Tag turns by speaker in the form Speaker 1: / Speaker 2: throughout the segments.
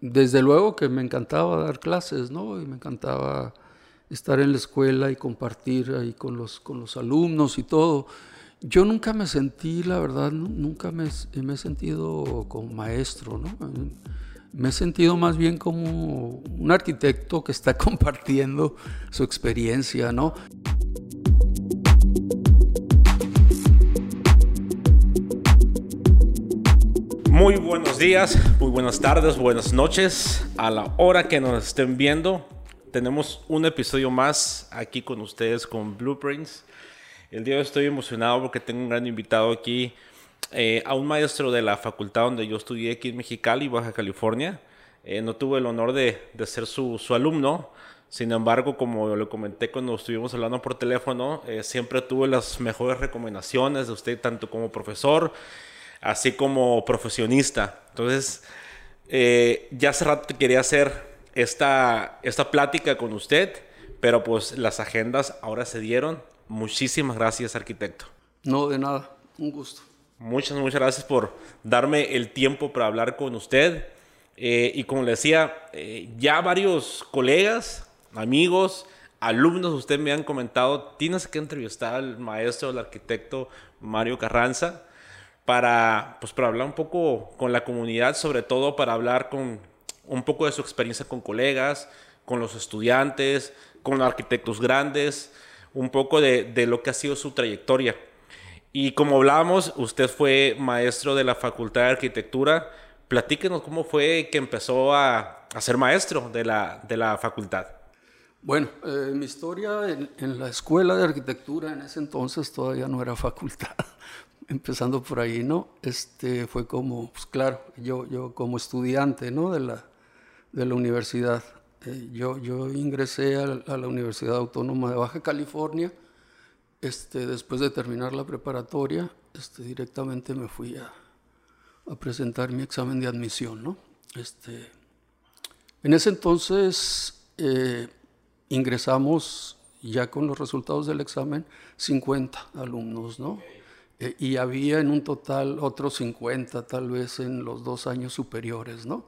Speaker 1: Desde luego que me encantaba dar clases, ¿no? Y me encantaba estar en la escuela y compartir ahí con los, con los alumnos y todo. Yo nunca me sentí, la verdad, nunca me, me he sentido como maestro, ¿no? Me he sentido más bien como un arquitecto que está compartiendo su experiencia, ¿no?
Speaker 2: Muy buenos días, muy buenas tardes, buenas noches. A la hora que nos estén viendo, tenemos un episodio más aquí con ustedes con Blueprints. El día de hoy estoy emocionado porque tengo un gran invitado aquí, eh, a un maestro de la facultad donde yo estudié aquí en Mexicali, Baja California. Eh, no tuve el honor de, de ser su, su, alumno, sin embargo, como le comenté cuando estuvimos hablando por teléfono, eh, siempre tuve las mejores recomendaciones de usted, tanto como profesor así como profesionista. Entonces, eh, ya hace rato quería hacer esta, esta plática con usted, pero pues las agendas ahora se dieron. Muchísimas gracias, arquitecto.
Speaker 1: No, de nada, un gusto.
Speaker 2: Muchas, muchas gracias por darme el tiempo para hablar con usted. Eh, y como le decía, eh, ya varios colegas, amigos, alumnos, usted me han comentado, tienes que entrevistar al maestro, al arquitecto Mario Carranza para, pues, para hablar un poco con la comunidad, sobre todo para hablar con un poco de su experiencia con colegas, con los estudiantes, con arquitectos grandes, un poco de, de lo que ha sido su trayectoria. Y como hablábamos, usted fue maestro de la Facultad de Arquitectura. Platíquenos cómo fue que empezó a, a ser maestro de la, de la facultad.
Speaker 1: Bueno, eh, mi historia en, en, la escuela de arquitectura en ese entonces todavía no era facultad, empezando por ahí, ¿no? Este, fue como, pues claro, yo, yo como estudiante, ¿no? De la, de la universidad. Eh, yo, yo ingresé a, la Universidad Autónoma de Baja California, este, después de terminar la preparatoria, este, directamente me fui a, a presentar mi examen de admisión, ¿no? Este, en ese entonces eh, ingresamos ya con los resultados del examen 50 alumnos, ¿no? Eh, y había en un total otros 50 tal vez en los dos años superiores, ¿no?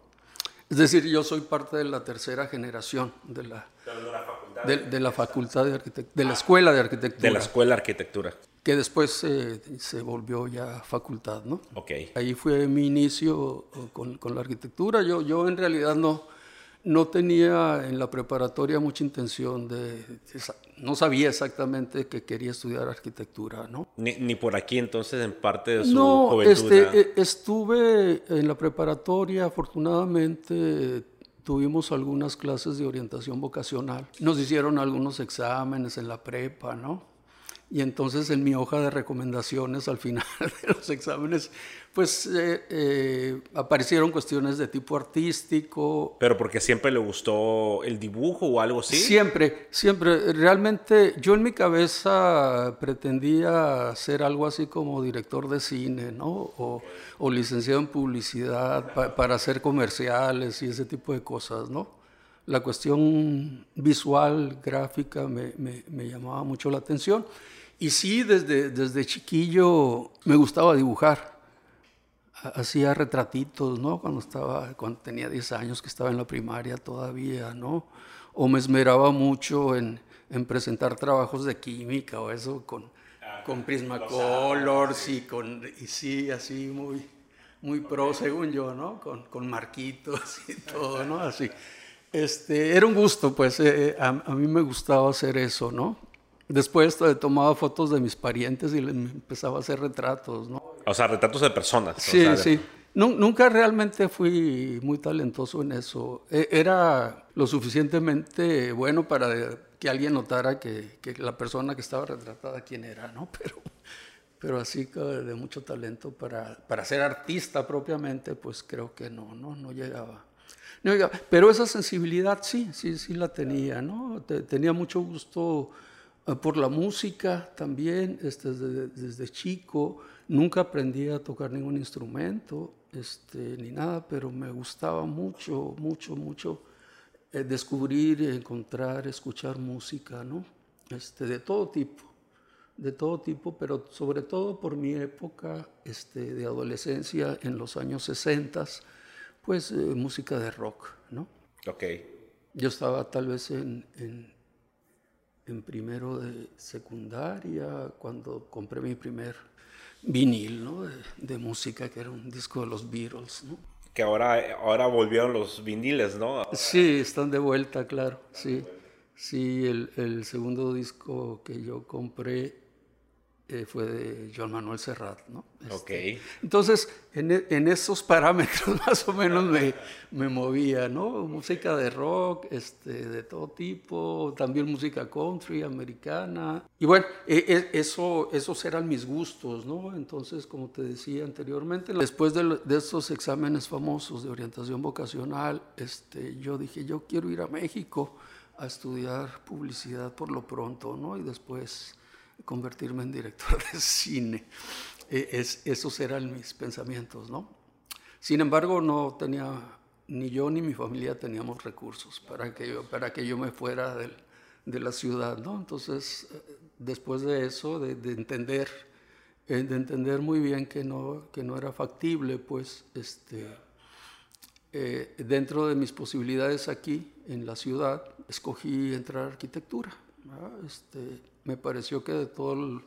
Speaker 1: Es decir, yo soy parte de la tercera generación de la,
Speaker 2: de la facultad
Speaker 1: de, de, la facultad de arquitectura, de la escuela de arquitectura.
Speaker 2: De la escuela de arquitectura.
Speaker 1: Que después eh, se volvió ya facultad, ¿no?
Speaker 2: Ok.
Speaker 1: Ahí fue mi inicio con, con la arquitectura. Yo, yo en realidad no, no tenía en la preparatoria mucha intención de, no sabía exactamente que quería estudiar arquitectura, ¿no?
Speaker 2: Ni, ni por aquí entonces en parte de su
Speaker 1: no,
Speaker 2: juventud.
Speaker 1: Este, estuve en la preparatoria, afortunadamente tuvimos algunas clases de orientación vocacional. Nos hicieron algunos exámenes en la prepa, ¿no? Y entonces en mi hoja de recomendaciones al final de los exámenes, pues eh, eh, aparecieron cuestiones de tipo artístico.
Speaker 2: Pero porque siempre le gustó el dibujo o algo así.
Speaker 1: Siempre, siempre. Realmente yo en mi cabeza pretendía ser algo así como director de cine, ¿no? O, o licenciado en publicidad pa, para hacer comerciales y ese tipo de cosas, ¿no? La cuestión visual, gráfica, me, me, me llamaba mucho la atención. Y sí, desde, desde chiquillo me gustaba dibujar. Hacía retratitos, ¿no? Cuando, estaba, cuando tenía 10 años, que estaba en la primaria todavía, ¿no? O me esmeraba mucho en, en presentar trabajos de química o eso con, ah, con Prismacolors y con, y sí, así muy, muy pro, según yo, ¿no? Con, con marquitos y todo, ¿no? Así. Este, era un gusto, pues, eh, a, a mí me gustaba hacer eso, ¿no? Después tomaba fotos de mis parientes y empezaba a hacer retratos, ¿no?
Speaker 2: O sea, retratos de personas.
Speaker 1: Sí,
Speaker 2: o sea,
Speaker 1: sí. Nunca realmente fui muy talentoso en eso. Era lo suficientemente bueno para que alguien notara que, que la persona que estaba retratada quién era, ¿no? Pero, pero así de mucho talento para, para ser artista propiamente, pues creo que no, no, no llegaba. Pero esa sensibilidad sí, sí, sí la tenía, ¿no? Tenía mucho gusto por la música también, este, desde, desde, chico. Nunca aprendí a tocar ningún instrumento, este, ni nada, pero me gustaba mucho, mucho, mucho eh, descubrir, encontrar, escuchar música, ¿no? Este, de todo tipo, de todo tipo, pero sobre todo por mi época este, de adolescencia en los años 60, Pues música de rock, ¿no?
Speaker 2: Ok.
Speaker 1: Yo estaba tal vez en, en, en primero de secundaria cuando compré mi primer vinil, ¿no? De, de, música, que era un disco de los Beatles, ¿no?
Speaker 2: Que ahora, ahora volvieron los viniles, ¿no?
Speaker 1: Sí, están de vuelta, claro, sí. Sí, el, el segundo disco que yo compré eh, fue de Joan Manuel Serrat, ¿no?
Speaker 2: Este,
Speaker 1: ok. Entonces, en, e, en, esos parámetros más o menos me, me, movía, ¿no? Música de rock, este, de todo tipo, también música country, americana. Y bueno, e, e, eso, esos eran mis gustos, ¿no? Entonces, como te decía anteriormente, después de, de estos exámenes famosos de orientación vocacional, este, yo dije, yo quiero ir a México a estudiar publicidad por lo pronto, ¿no? Y después convertirme en director de cine. Es, esos eran mis pensamientos, ¿no? Sin embargo, no tenía, ni yo ni mi familia teníamos recursos para que yo, para que yo me fuera del, de la ciudad, ¿no? Entonces, después de eso, de, de entender, de entender muy bien que no, que no era factible, pues, este, eh, dentro de mis posibilidades aquí, en la ciudad, escogí entrar a arquitectura. Este, me pareció que de toda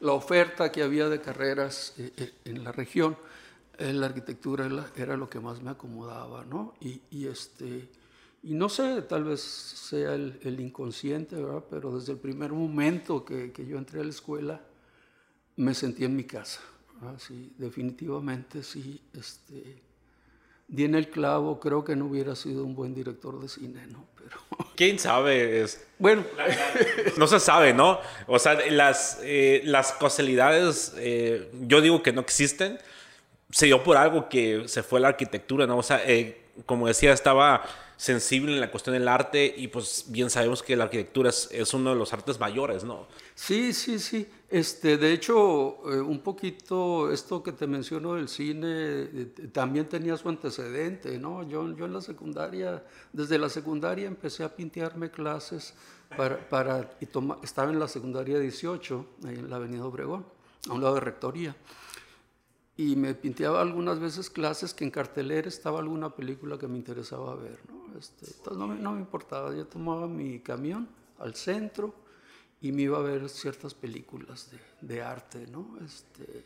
Speaker 1: la oferta que había de carreras eh, eh, en la región, eh, la arquitectura era lo que más me acomodaba, ¿no? Y, este, y no sé, tal vez sea el, inconsciente, ¿verdad? Pero desde el primer momento que, yo entré a la escuela, me sentí en mi casa. Sí, definitivamente sí. Este, di en el clavo, creo que no hubiera sido un buen director de cine, ¿no? Pero...
Speaker 2: ¿Quién sabe? Es...
Speaker 1: Bueno,
Speaker 2: no se sabe, ¿no? O sea, las, eh, las casualidades, eh, yo digo que no existen. Se dio por algo que se fue la arquitectura, ¿no? O sea, eh, como decía, estaba sensible en la cuestión del arte y pues bien sabemos que la arquitectura es, es uno de los artes mayores, ¿no?
Speaker 1: Sí, sí, sí. Este, de hecho, eh, un poquito esto que te menciono del cine eh, también tenía su antecedente, ¿no? Yo, yo en la secundaria, desde la secundaria empecé a pintearme clases para, para y toma, estaba en la secundaria 18, ahí en la Avenida Obregón, a un lado de Rectoría. Y me pinteaba algunas veces clases que en cartelera estaba alguna película que me interesaba ver, ¿no? Este, entonces no me, no me importaba, yo tomaba mi camión al centro, y me iba a ver ciertas películas de, de arte, ¿no? Este,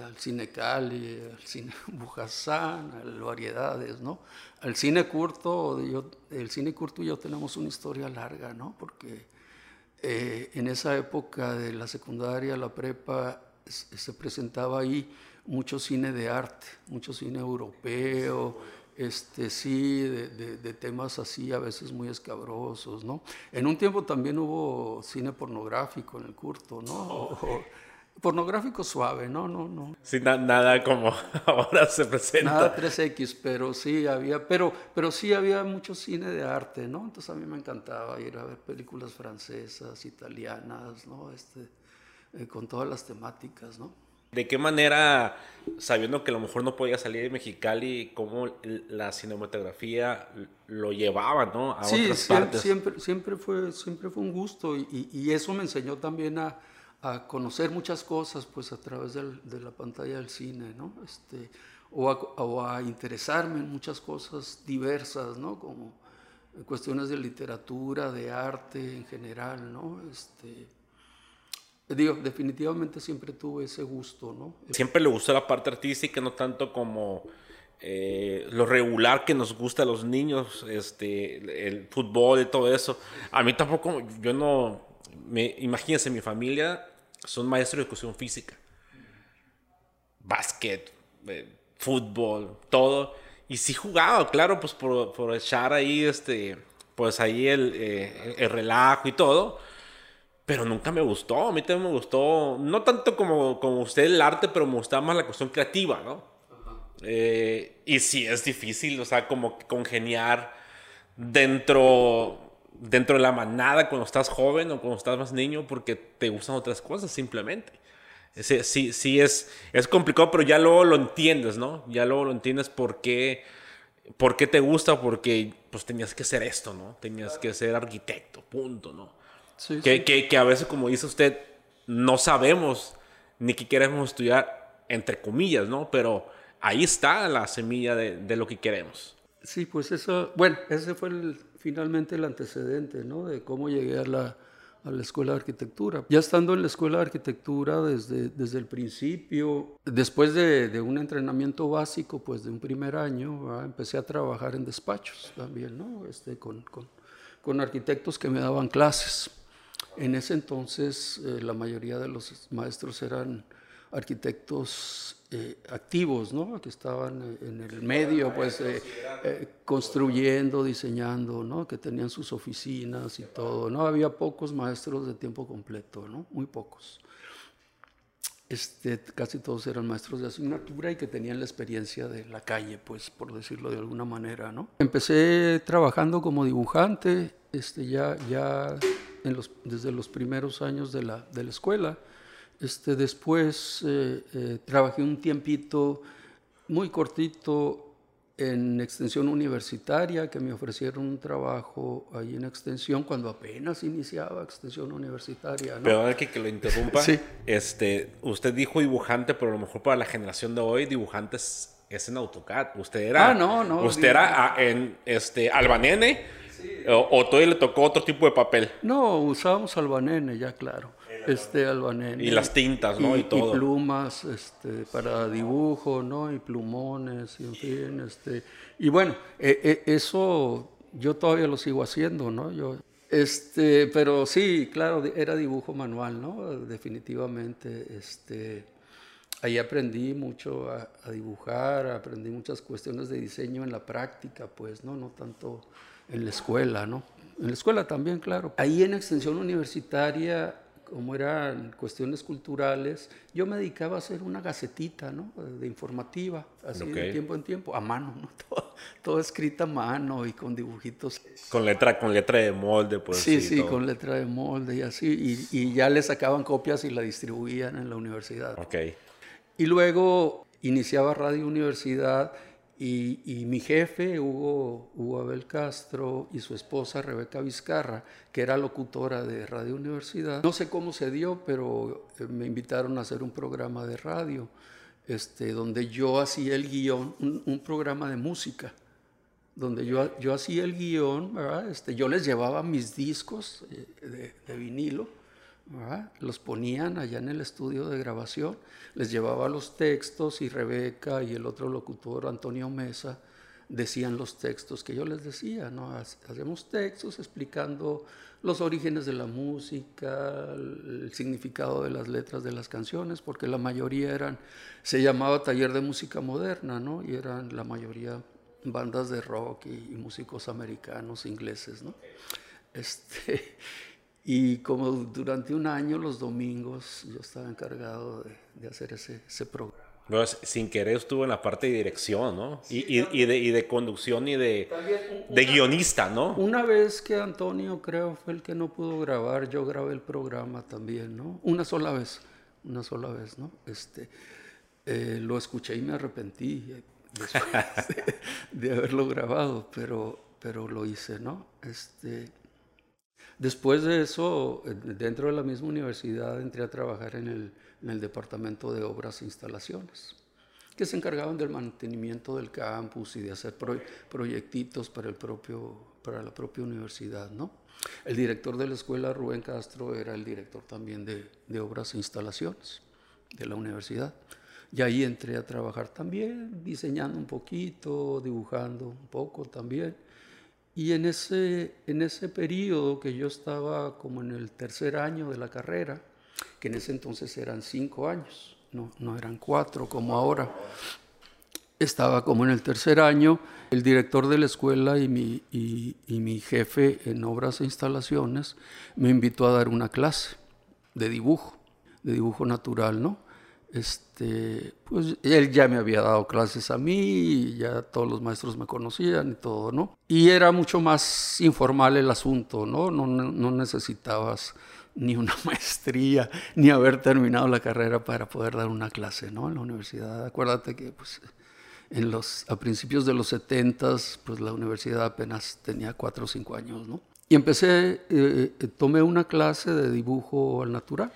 Speaker 1: al cine Cali, al cine Bujasán, al Variedades, ¿no? Al cine Curto, yo, el cine Curto y yo tenemos una historia larga, ¿no? Porque eh, en esa época de la secundaria, la prepa, se presentaba ahí mucho cine de arte, mucho cine europeo, este, sí, de, de, temas así a veces muy escabrosos, ¿no? En un tiempo también hubo cine pornográfico en el curto, ¿no? Pornográfico suave, ¿no? no, no.
Speaker 2: Sin nada como ahora se presenta.
Speaker 1: Nada 3X, pero sí había, pero, pero sí había mucho cine de arte, ¿no? Entonces a mí me encantaba ir a ver películas francesas, italianas, ¿no? Este, eh, con todas las temáticas, ¿no?
Speaker 2: ¿De qué manera, sabiendo que a lo mejor no podía salir de Mexicali, cómo la cinematografía lo llevaba ¿no? a
Speaker 1: sí,
Speaker 2: otras
Speaker 1: siempre,
Speaker 2: partes?
Speaker 1: Siempre, siempre, fue, siempre fue un gusto y, eso me enseñó también a, a, conocer muchas cosas pues, a través del, de la pantalla del cine, ¿no? Este, o, a, o a interesarme en muchas cosas diversas, ¿no? como cuestiones de literatura, de arte en general. ¿no? Este, Digo, definitivamente siempre tuve ese gusto, ¿no?
Speaker 2: Siempre le gustó la parte artística, no tanto como eh, lo regular que nos gusta a los niños, este, el fútbol y todo eso. A mí tampoco, yo no, me, imagínense, mi familia son maestros de educación física, básquet, eh, fútbol, todo. Y sí jugaba, claro, pues por, por echar ahí, este, pues ahí el, eh, el relajo y todo pero nunca me gustó. A mí también me gustó, no tanto como, como usted el arte, pero me gustaba más la cuestión creativa, ¿no? Eh, y sí es difícil, o sea, como congeniar dentro, dentro de la manada cuando estás joven o cuando estás más niño porque te gustan otras cosas simplemente. Sí, sí, sí es, es complicado, pero ya luego lo entiendes, ¿no? Ya luego lo entiendes por qué, por qué te gusta, porque pues tenías que ser esto, ¿no? Tenías que ser arquitecto, punto, ¿no? Que, Que, que, a veces, como dice usted, no sabemos ni qué queremos estudiar, entre comillas, ¿no? Pero ahí está la semilla de, de lo que queremos.
Speaker 1: Sí, pues eso, bueno, ese fue el, finalmente el antecedente, ¿no? De cómo llegué a la, a la Escuela de Arquitectura. Ya estando en la Escuela de Arquitectura desde, desde el principio, después de, de un entrenamiento básico, pues de un primer año, empecé a trabajar en despachos también, ¿no? Este, con, con, con arquitectos que me daban clases. En ese entonces eh, la mayoría de los maestros eran arquitectos eh, activos, ¿no? que estaban eh, en el medio, pues eh, construyendo, diseñando, ¿no? que tenían sus oficinas y todo. No había pocos maestros de tiempo completo, ¿no? muy pocos. Este, casi todos eran maestros de asignatura y que tenían la experiencia de la calle, pues por decirlo de alguna manera. ¿no? Empecé trabajando como dibujante, este, ya, ya en los, desde los primeros años de la, de la escuela. Este, después eh, eh, trabajé un tiempito muy cortito en extensión universitaria, que me ofrecieron un trabajo ahí en extensión cuando apenas iniciaba extensión universitaria. ¿no?
Speaker 2: Pero que, que lo interrumpa, sí. este, usted dijo dibujante, pero a lo mejor para la generación de hoy, dibujantes es en AutoCAD. Usted era,
Speaker 1: ah, no, no,
Speaker 2: usted era en este, Albanene sí. o, o todavía le tocó otro tipo de papel.
Speaker 1: No, usábamos Albanene, ya claro este albanene.
Speaker 2: Y las tintas, ¿no? Y, y todo.
Speaker 1: Y plumas este, para dibujo, ¿no? Y plumones, y en fin. Este, y bueno, eh, eh, eso yo todavía lo sigo haciendo, ¿no? Yo, este, pero sí, claro, era dibujo manual, ¿no? Definitivamente. Este, ahí aprendí mucho a, a, dibujar, aprendí muchas cuestiones de diseño en la práctica, pues, ¿no? No tanto en la escuela, ¿no? En la escuela también, claro. Ahí en extensión universitaria como eran cuestiones culturales, yo me dedicaba a hacer una gacetita, ¿no? De informativa, así okay. de tiempo en tiempo, a mano, ¿no? Todo, todo, escrita a mano y con dibujitos.
Speaker 2: Con letra, con letra de molde, pues.
Speaker 1: Sí, sí, todo. con letra de molde y así, y, y, ya le sacaban copias y la distribuían en la universidad.
Speaker 2: Ok.
Speaker 1: Y luego iniciaba Radio Universidad y, mi jefe, Hugo, Hugo Abel Castro, y su esposa, Rebeca Vizcarra, que era locutora de Radio Universidad, no sé cómo se dio, pero eh, me invitaron a hacer un programa de radio, este, donde yo hacía el guion, un, programa de música, donde yo, yo hacía el guion, ¿verdad? Este, yo les llevaba mis discos eh, de vinilo, ¿verdad? los ponían allá en el estudio de grabación, les llevaba los textos y Rebeca y el otro locutor, Antonio Mesa, decían los textos que yo les decía, ¿no? Hacemos textos explicando los orígenes de la música, el significado de las letras de las canciones, porque la mayoría eran, se llamaba taller de música moderna, ¿no? Y eran la mayoría bandas de rock y, y músicos americanos, ingleses, ¿no? Este, y como durante un año, los domingos, yo estaba encargado de, de hacer ese, ese programa.
Speaker 2: Bueno, sin querer estuvo en la parte de dirección, ¿no? Sí, y, y, y, de, y, de, conducción y de, una, de guionista, ¿no?
Speaker 1: Una vez que Antonio, creo, fue el que no pudo grabar, yo grabé el programa también, ¿no? Una sola vez, una sola vez, ¿no? Este, eh, lo escuché y me arrepentí después de, de, haberlo grabado, pero, pero lo hice, ¿no? Este, Después de eso, dentro de la misma universidad, entré a trabajar en el, en el departamento de obras e instalaciones, que se encargaban del mantenimiento del campus y de hacer pro, proyectitos para, el propio, para la propia universidad. ¿no? El director de la escuela, Rubén Castro, era el director también de, de obras e instalaciones de la universidad. Y ahí entré a trabajar también, diseñando un poquito, dibujando un poco también. Y en ese, en ese periodo que yo estaba como en el tercer año de la carrera, que en ese entonces eran cinco años, no, no eran cuatro como ahora, estaba como en el tercer año, el director de la escuela y mi, y, y mi jefe en obras e instalaciones me invitó a dar una clase de dibujo, de dibujo natural, ¿no? Este, pues él ya me había dado clases a mí, ya todos los maestros me conocían y todo, ¿no? Y era mucho más informal el asunto, ¿no? No, no necesitabas ni una maestría, ni haber terminado la carrera para poder dar una clase, ¿no? En la universidad. Acuérdate que, pues, en los, a principios de los 70, pues la universidad apenas tenía cuatro o cinco años, ¿no? Y empecé, eh, tomé una clase de dibujo al natural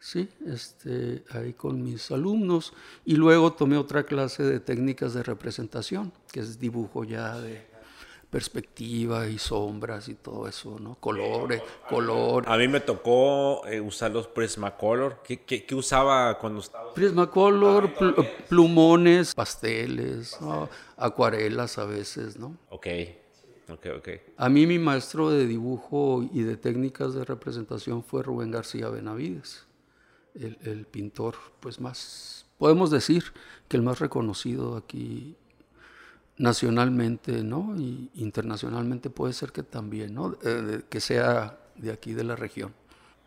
Speaker 1: sí, este, ahí con mis alumnos. Y luego tomé otra clase de técnicas de representación, que es dibujo ya de perspectiva y sombras y todo eso, ¿no? Colores, color.
Speaker 2: A mí me tocó eh, usar los Prismacolor. ¿Qué, qué, qué usaba cuando estaba?
Speaker 1: Prismacolor, pl plumones, pasteles, ¿no? acuarelas a veces, ¿no?
Speaker 2: Ok, ok, ok.
Speaker 1: A mí mi maestro de dibujo y de técnicas de representación fue Rubén García Benavides, el, el pintor, pues más, podemos decir que el más reconocido aquí nacionalmente, ¿no? Y internacionalmente puede ser que también, ¿no? Eh, que sea de aquí de la región.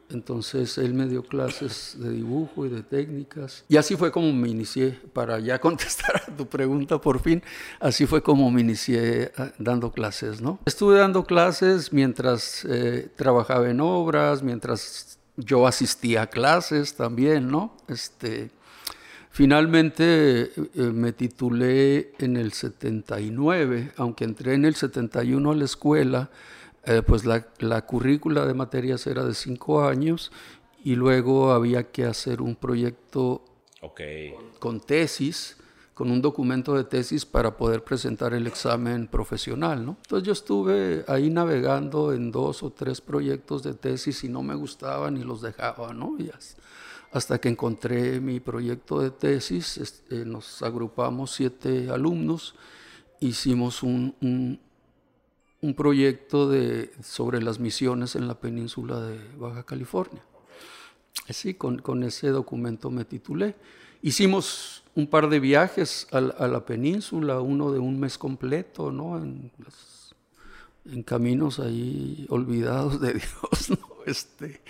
Speaker 1: Entonces él me dio clases de dibujo y de técnicas. Y así fue como me inicié, para ya contestar a tu pregunta por fin, así fue como me inicié ah, dando clases, ¿no? Estuve dando clases mientras eh, trabajaba en obras, mientras yo asistía a clases también, ¿no? Este, Finalmente eh, me titulé en el 79, aunque entré en el 71 a la escuela, eh, pues la, la, currícula de materias era de cinco años y luego había que hacer un proyecto con tesis, con un documento de tesis para poder presentar el examen profesional. ¿no? Entonces yo estuve ahí navegando en dos o tres proyectos de tesis y no me gustaban y los dejaba. ¿no? Hasta que encontré mi proyecto de tesis, este, nos agrupamos siete alumnos, hicimos un, un, proyecto de, sobre las misiones en la península de Baja California. Así, con, con ese documento me titulé. Hicimos un par de viajes a, la península, uno de un mes completo, ¿no? En, caminos ahí olvidados de Dios, ¿no? Este,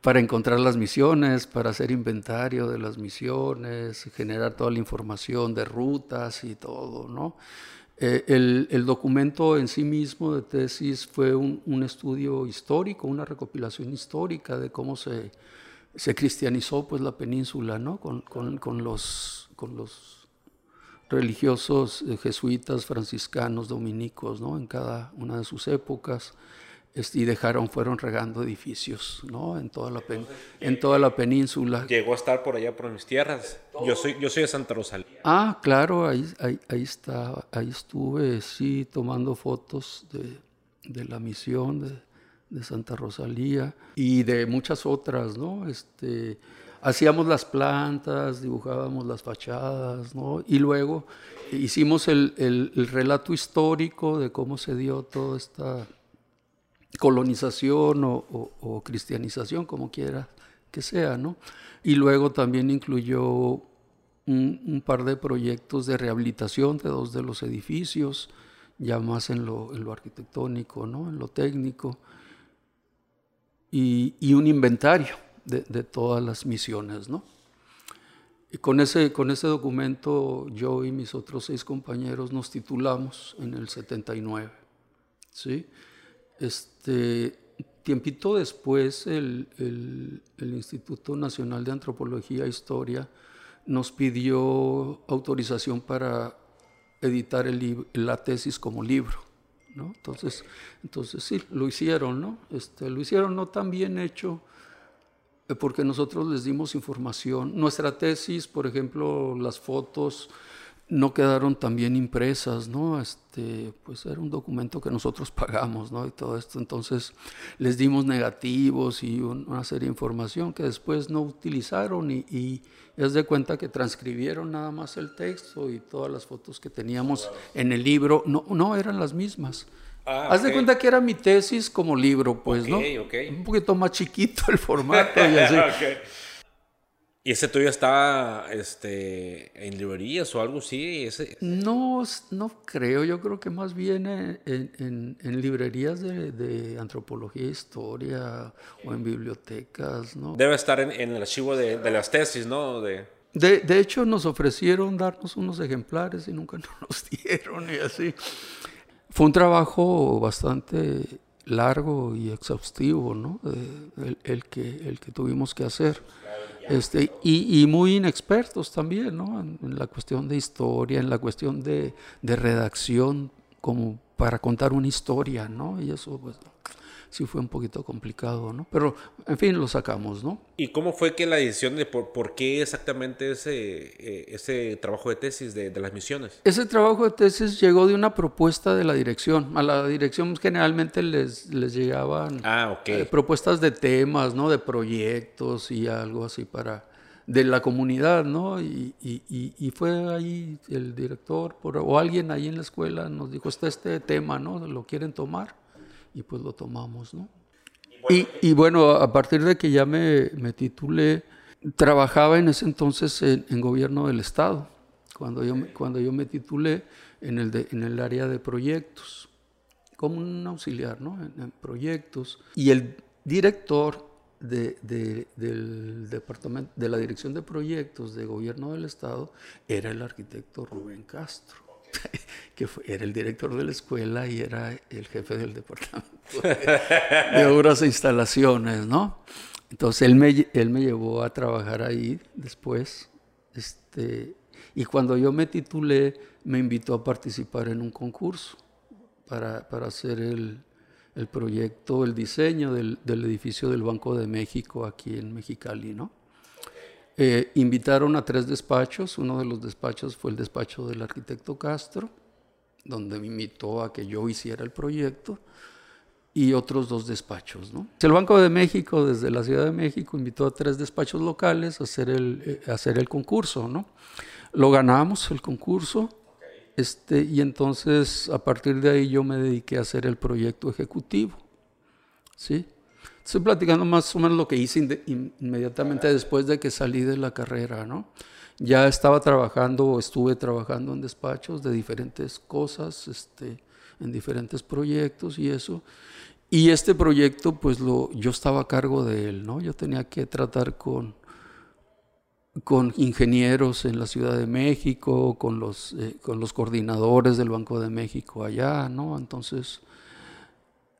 Speaker 1: para encontrar las misiones, para hacer inventario de las misiones, generar toda la información de rutas y todo, ¿no? Eh, el, documento en sí mismo de tesis fue un, estudio histórico, una recopilación histórica de cómo se, se cristianizó pues, la península, ¿no? Con, con, los, con los religiosos eh, jesuitas, franciscanos, dominicos, ¿no? En cada una de sus épocas y dejaron, fueron regando edificios, ¿no? En toda la, en toda la península.
Speaker 2: Llegó a estar por allá por mis tierras. Yo soy, yo soy de Santa Rosalía.
Speaker 1: Ah, claro, ahí, ahí, ahí está, ahí estuve, sí, tomando fotos de, de la misión de, de, Santa Rosalía y de muchas otras, ¿no? Este, hacíamos las plantas, dibujábamos las fachadas, ¿no? Y luego hicimos el, el, el relato histórico de cómo se dio toda esta colonización o, cristianización, como quiera que sea, ¿no? Y luego también incluyó un, par de proyectos de rehabilitación de dos de los edificios, ya más en lo, arquitectónico, ¿no? En lo técnico, y, un inventario de, todas las misiones, ¿no? Y con ese, con ese documento yo y mis otros seis compañeros nos titulamos en el 79, ¿sí? Este, tiempito después, el, Instituto Nacional de Antropología e Historia nos pidió autorización para editar la tesis como libro. ¿no? Entonces, entonces sí, lo hicieron, ¿no? Este, lo hicieron no tan bien hecho porque nosotros les dimos información. Nuestra tesis, por ejemplo, las fotos, no quedaron tan bien impresas, ¿no? Este, pues era un documento que nosotros pagamos, ¿no? Y todo esto, entonces les dimos negativos y una serie de información que después no utilizaron y, y es de cuenta que transcribieron nada más el texto y todas las fotos que teníamos en el libro no, no eran las mismas. Ah, Haz de cuenta que era mi tesis como libro, pues, ¿no? Un poquito más chiquito el formato y así.
Speaker 2: ¿Y ese tuyo está este, en librerías o algo así? Ese...
Speaker 1: No, no creo. Yo creo que más bien en, en, librerías de, de, antropología e historia o en bibliotecas, ¿no?
Speaker 2: Debe estar en, el archivo de, de, las tesis, ¿no?
Speaker 1: De... De, de hecho, nos ofrecieron darnos unos ejemplares y nunca nos dieron y así. Fue un trabajo bastante largo y exhaustivo, ¿no? El, que, el que tuvimos que hacer. Este, y, muy inexpertos también, ¿no? En, la cuestión de historia, en la cuestión de, de, redacción, como para contar una historia, ¿no? Y eso, pues, sí fue un poquito complicado, ¿no? Pero, en fin, lo sacamos, ¿no?
Speaker 2: ¿Y cómo fue que la decisión de por, qué exactamente ese, eh, ese trabajo de tesis de, las misiones?
Speaker 1: Ese trabajo de tesis llegó de una propuesta de la dirección. A la dirección generalmente les, les llegaban
Speaker 2: ah,
Speaker 1: eh, propuestas de temas, ¿no? De proyectos y algo así para de la comunidad, ¿no? Y, y, fue ahí el director o alguien ahí en la escuela nos dijo, está este tema, ¿no? ¿Lo quieren tomar? Y pues lo tomamos, ¿no? Y, bueno, a partir de que ya me, me titulé, trabajaba en ese entonces en, gobierno del Estado, cuando yo, cuando yo me titulé en el, en el área de proyectos, como un auxiliar, ¿no? En, proyectos. Y el director de, de, del departamento, de la dirección de proyectos de gobierno del Estado era el arquitecto Rubén Castro. que era el director de la escuela y era el jefe del departamento de, obras e instalaciones, ¿no? Entonces él me, él me llevó a trabajar ahí después, este, y cuando yo me titulé, me invitó a participar en un concurso para, para hacer el, el, proyecto, el diseño del, del edificio del Banco de México aquí en Mexicali, ¿no? Eh, invitaron a tres despachos, uno de los despachos fue el despacho del arquitecto Castro, donde me invitó a que yo hiciera el proyecto, y otros dos despachos. ¿no? El Banco de México, desde la Ciudad de México, invitó a tres despachos locales a hacer el, eh, hacer el concurso. ¿no? Lo ganamos, el concurso, este, y entonces a partir de ahí yo me dediqué a hacer el proyecto ejecutivo. ¿sí? Estoy platicando más o menos lo que hice inmediatamente después de que salí de la carrera, ¿no? Ya estaba trabajando o estuve trabajando en despachos de diferentes cosas, este, en diferentes proyectos y eso. Y este proyecto, pues lo, yo estaba a cargo de él, ¿no? Yo tenía que tratar con, con ingenieros en la Ciudad de México, con los, eh, con los coordinadores del Banco de México allá, ¿no? Entonces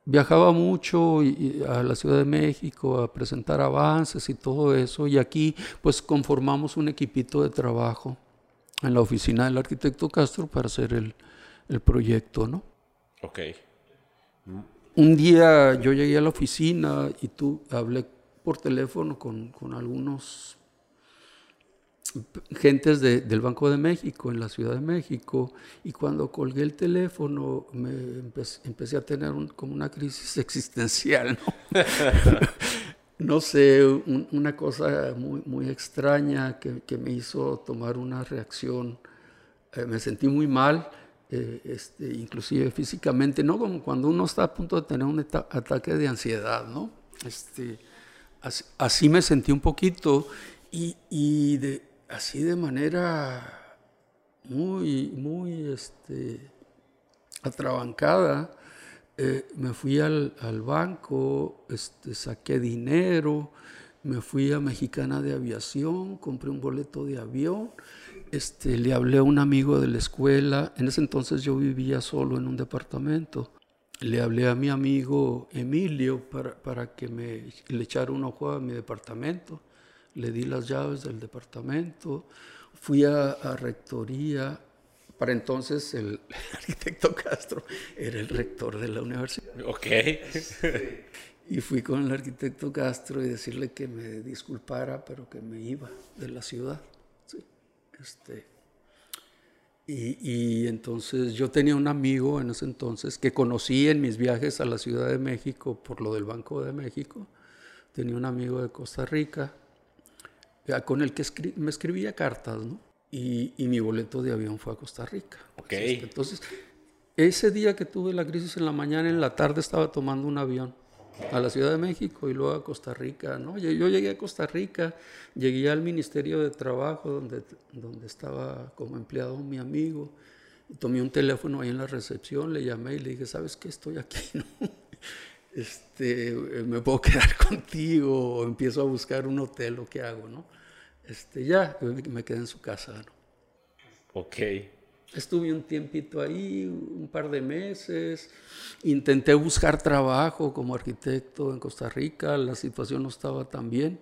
Speaker 1: viajaba mucho a la Ciudad de México a presentar avances y todo eso, y aquí pues conformamos un equipito de trabajo en la oficina del arquitecto Castro para hacer el, el proyecto, ¿no?
Speaker 2: Ok.
Speaker 1: Un día yo llegué a la oficina y tú hablé por teléfono con, con algunos gentes del Banco de México, en la Ciudad de México, y cuando colgué el teléfono me empecé, a tener como una crisis existencial, ¿no? no sé, una cosa muy, muy extraña que, que, me hizo tomar una reacción, eh, me sentí muy mal, eh, este, inclusive físicamente, ¿no? Como cuando uno está a punto de tener un ataque de ansiedad, ¿no? Este, así, me sentí un poquito y, y de, así de manera muy, muy este, atrabancada. Eh, me fui al, banco, este, saqué dinero, me fui a Mexicana de Aviación, compré un boleto de avión, este, le hablé a un amigo de la escuela, en ese entonces yo vivía solo en un departamento, le hablé a mi amigo Emilio para, para que me le echara un ojo a mi departamento le di las llaves del departamento, fui a, rectoría. Para entonces el, arquitecto Castro era el rector de la universidad.
Speaker 2: Ok.
Speaker 1: y fui con el arquitecto Castro y decirle que me disculpara, pero que me iba de la ciudad. Este, y, y, entonces yo tenía un amigo en ese entonces que conocí en mis viajes a la Ciudad de México por lo del Banco de México. Tenía un amigo de Costa Rica con el que me escribía cartas, ¿no? Y, mi boleto de avión fue a Costa Rica.
Speaker 2: Ok.
Speaker 1: Entonces, ese día que tuve la crisis en la mañana, en la tarde estaba tomando un avión a la Ciudad de México y luego a Costa Rica, ¿no? Yo, llegué a Costa Rica, llegué al Ministerio de Trabajo donde, donde estaba como empleado mi amigo, tomé un teléfono ahí en la recepción, le llamé y le dije, ¿sabes qué? Estoy aquí, ¿no? Este, me puedo quedar contigo o empiezo a buscar un hotel o qué hago, ¿no? Este, ya, me quedé en su casa, ¿no?
Speaker 2: Ok.
Speaker 1: Estuve un tiempito ahí, un par de meses, intenté buscar trabajo como arquitecto en Costa Rica, la situación no estaba tan bien.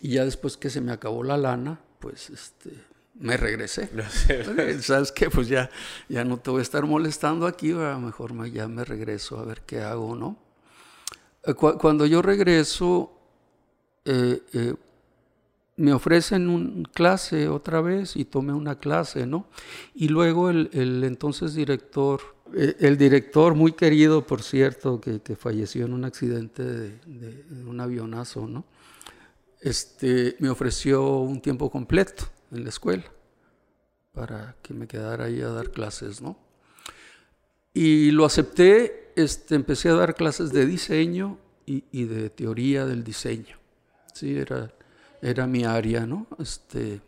Speaker 1: Y ya después que se me acabó la lana, pues este, me regresé. ¿Sabes qué? Pues ya, ya no te voy a estar molestando aquí, a lo mejor ya me regreso a ver qué hago, ¿no? Eh, cuando yo regreso, eh, eh, me ofrecen una clase otra vez y tomé una clase, ¿no? Y luego el, entonces director, el director muy querido, por cierto, que, falleció en un accidente de, un avionazo, ¿no? Este, me ofreció un tiempo completo en la escuela para que me quedara ahí a dar clases, ¿no? Y lo acepté, este, empecé a dar clases de diseño y, de teoría del diseño. Sí, era, era mi área, ¿no? Este,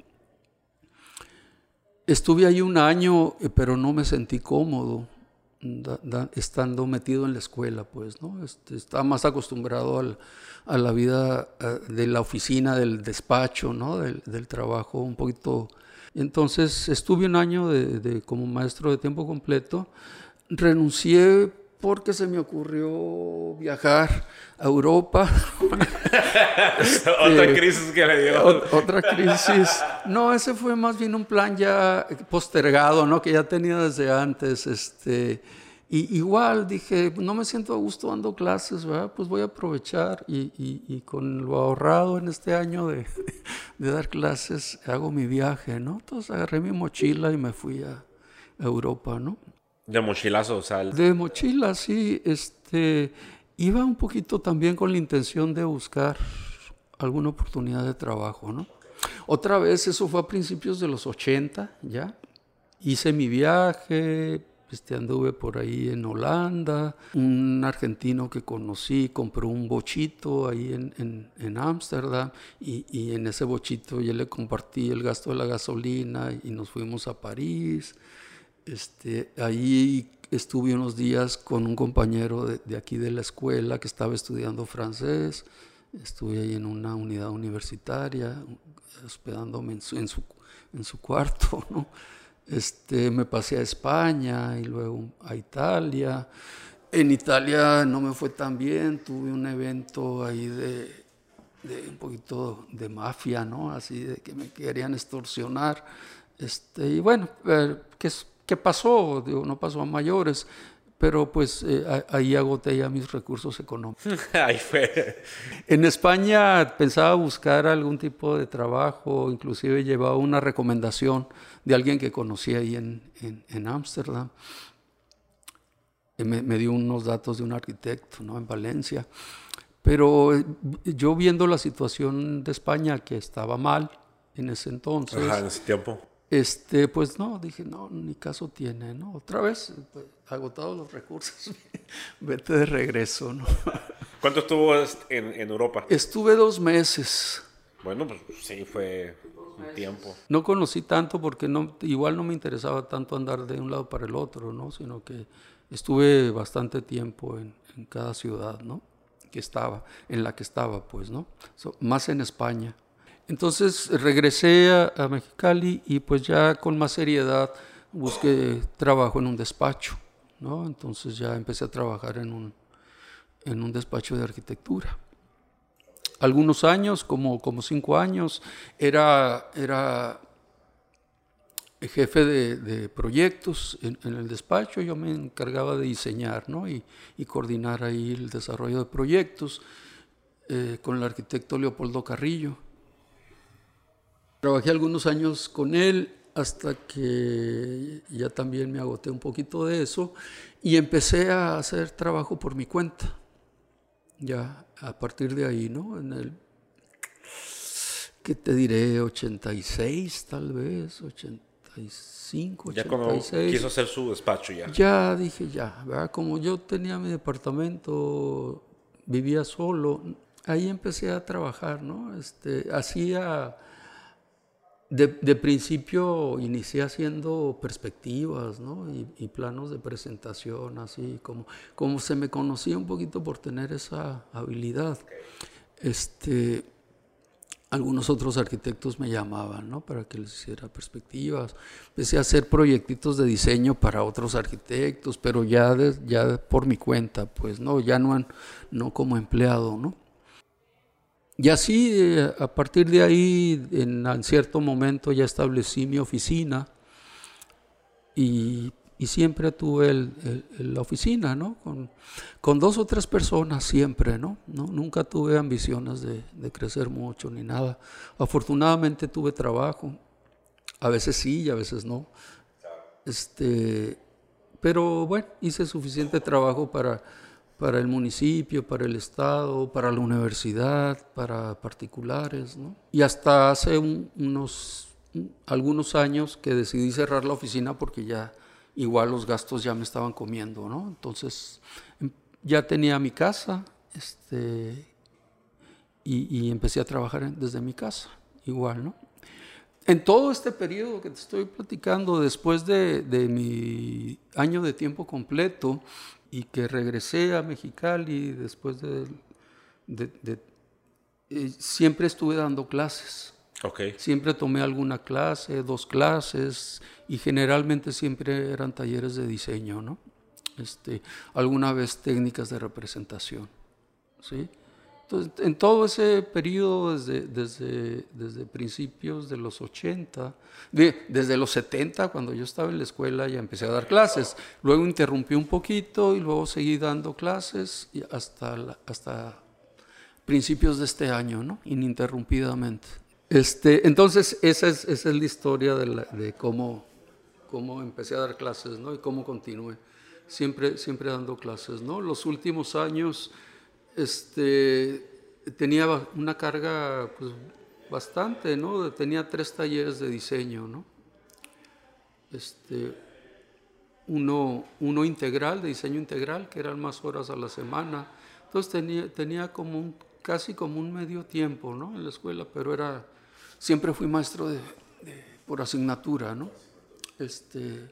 Speaker 1: estuve ahí un año, eh, pero no me sentí cómodo estando metido en la escuela, pues, ¿no? Este, estaba más acostumbrado a la vida eh, de la oficina, del despacho, ¿no? Del, trabajo, un poquito. Entonces estuve un año de, como maestro de tiempo completo, renuncié porque se me ocurrió viajar a Europa.
Speaker 2: otra crisis que le dio.
Speaker 1: otra crisis. No, ese fue más bien un plan ya postergado, ¿no? Que ya tenía desde antes. Este, y igual dije, no me siento a gusto dando clases, ¿verdad? Pues voy a aprovechar y, y, con lo ahorrado en este año de, de, dar clases, hago mi viaje, ¿no? Entonces agarré mi mochila y me fui a Europa, ¿no?
Speaker 2: De mochilazo, o sea.
Speaker 1: De mochila, sí. Este, iba un poquito también con la intención de buscar alguna oportunidad de trabajo, ¿no? Otra vez, eso fue a principios de los 80, ¿ya? Hice mi viaje, este, anduve por ahí en Holanda, un argentino que conocí compró un bochito ahí en Ámsterdam y, y, en ese bochito yo le compartí el gasto de la gasolina y nos fuimos a París. Este, ahí estuve unos días con un compañero de, aquí de la escuela que estaba estudiando francés. Estuve ahí en una unidad universitaria, hospedándome en su, en su, cuarto. ¿no? Este, me pasé a España y luego a Italia. En Italia no me fue tan bien, tuve un evento ahí de, un poquito de mafia, ¿no? Así de que me querían extorsionar. Este, y bueno, eh, que es ¿Qué pasó? Digo, no pasó a mayores, pero pues eh, ahí agoté ya mis recursos económicos.
Speaker 2: ahí fue.
Speaker 1: En España pensaba buscar algún tipo de trabajo, inclusive llevaba una recomendación de alguien que conocía ahí en Ámsterdam. En, me, me, dio unos datos de un arquitecto ¿no? en Valencia. Pero eh, yo viendo la situación de España, que estaba mal en ese entonces.
Speaker 2: Ajá, en ese tiempo
Speaker 1: este, pues no, dije, no, ni caso tiene, ¿no? Otra vez, pues, agotados los recursos, vete de regreso, ¿no?
Speaker 2: ¿Cuánto estuvo en, Europa?
Speaker 1: Estuve dos meses.
Speaker 2: Bueno, pues sí, fue un tiempo.
Speaker 1: No conocí tanto porque no, igual no me interesaba tanto andar de un lado para el otro, ¿no? Sino que estuve bastante tiempo en, cada ciudad, ¿no? Que estaba, en la que estaba, pues, ¿no? más en España. Entonces regresé a, Mexicali y pues ya con más seriedad busqué trabajo en un despacho, ¿no? Entonces ya empecé a trabajar en un, en un despacho de arquitectura. Algunos años, como, como cinco años, era, era jefe de, proyectos en, el despacho, yo me encargaba de diseñar ¿no? y, coordinar ahí el desarrollo de proyectos eh, con el arquitecto Leopoldo Carrillo. Trabajé algunos años con él hasta que ya también me agoté un poquito de eso y empecé a hacer trabajo por mi cuenta. Ya a partir de ahí, ¿no? En el, ¿qué te diré? 86 tal vez, 85, 86. Ya cuando
Speaker 2: quiso hacer su despacho ya.
Speaker 1: Ya dije ya, ¿verdad? Como yo tenía mi departamento, vivía solo, ahí empecé a trabajar, ¿no? Este, hacía de, principio inicié haciendo perspectivas ¿no? y, planos de presentación, así como, como se me conocía un poquito por tener esa habilidad. Este, algunos otros arquitectos me llamaban ¿no? para que les hiciera perspectivas. Empecé a hacer proyectitos de diseño para otros arquitectos, pero ya, ya por mi cuenta, pues no, ya no, no como empleado. ¿no? Y así, eh, a partir de ahí, en, cierto momento ya establecí mi oficina y y siempre tuve la oficina, ¿no? Con, con, dos o tres personas siempre, ¿no? ¿No? Nunca tuve ambiciones de, de, crecer mucho ni nada. Afortunadamente tuve trabajo, a veces sí y a veces no. Este, pero bueno, hice suficiente trabajo para, para el municipio, para el Estado, para la universidad, para particulares, ¿no? Y hasta hace unos, algunos años que decidí cerrar la oficina porque ya igual los gastos ya me estaban comiendo, ¿no? Entonces em, ya tenía mi casa este, y, empecé a trabajar desde mi casa, igual, ¿no? En todo este periodo que te estoy platicando, después de, mi año de tiempo completo y que regresé a Mexicali después de, eh, siempre estuve dando clases.
Speaker 2: Okay.
Speaker 1: Siempre tomé alguna clase, dos clases, y generalmente siempre eran talleres de diseño, ¿no? Este, alguna vez técnicas de representación, ¿sí? Entonces, en todo ese periodo, desde, desde, desde principios de los 80, desde los 70, cuando yo estaba en la escuela, ya empecé a dar clases. Luego interrumpí un poquito y luego seguí dando clases hasta, hasta principios de este año, ¿no? Ininterrumpidamente. Este, entonces, esa es, esa es la historia de, de, cómo, cómo empecé a dar clases, ¿no? Y cómo continué. Siempre, siempre dando clases, ¿no? Los últimos años este, tenía una carga pues, bastante. Tenía tres talleres de diseño, ¿no? Este, uno, integral, de diseño integral, que eran más horas a la semana. Entonces tenía, como casi como un medio tiempo. En la escuela, pero siempre fui maestro por asignatura, ¿no? Este,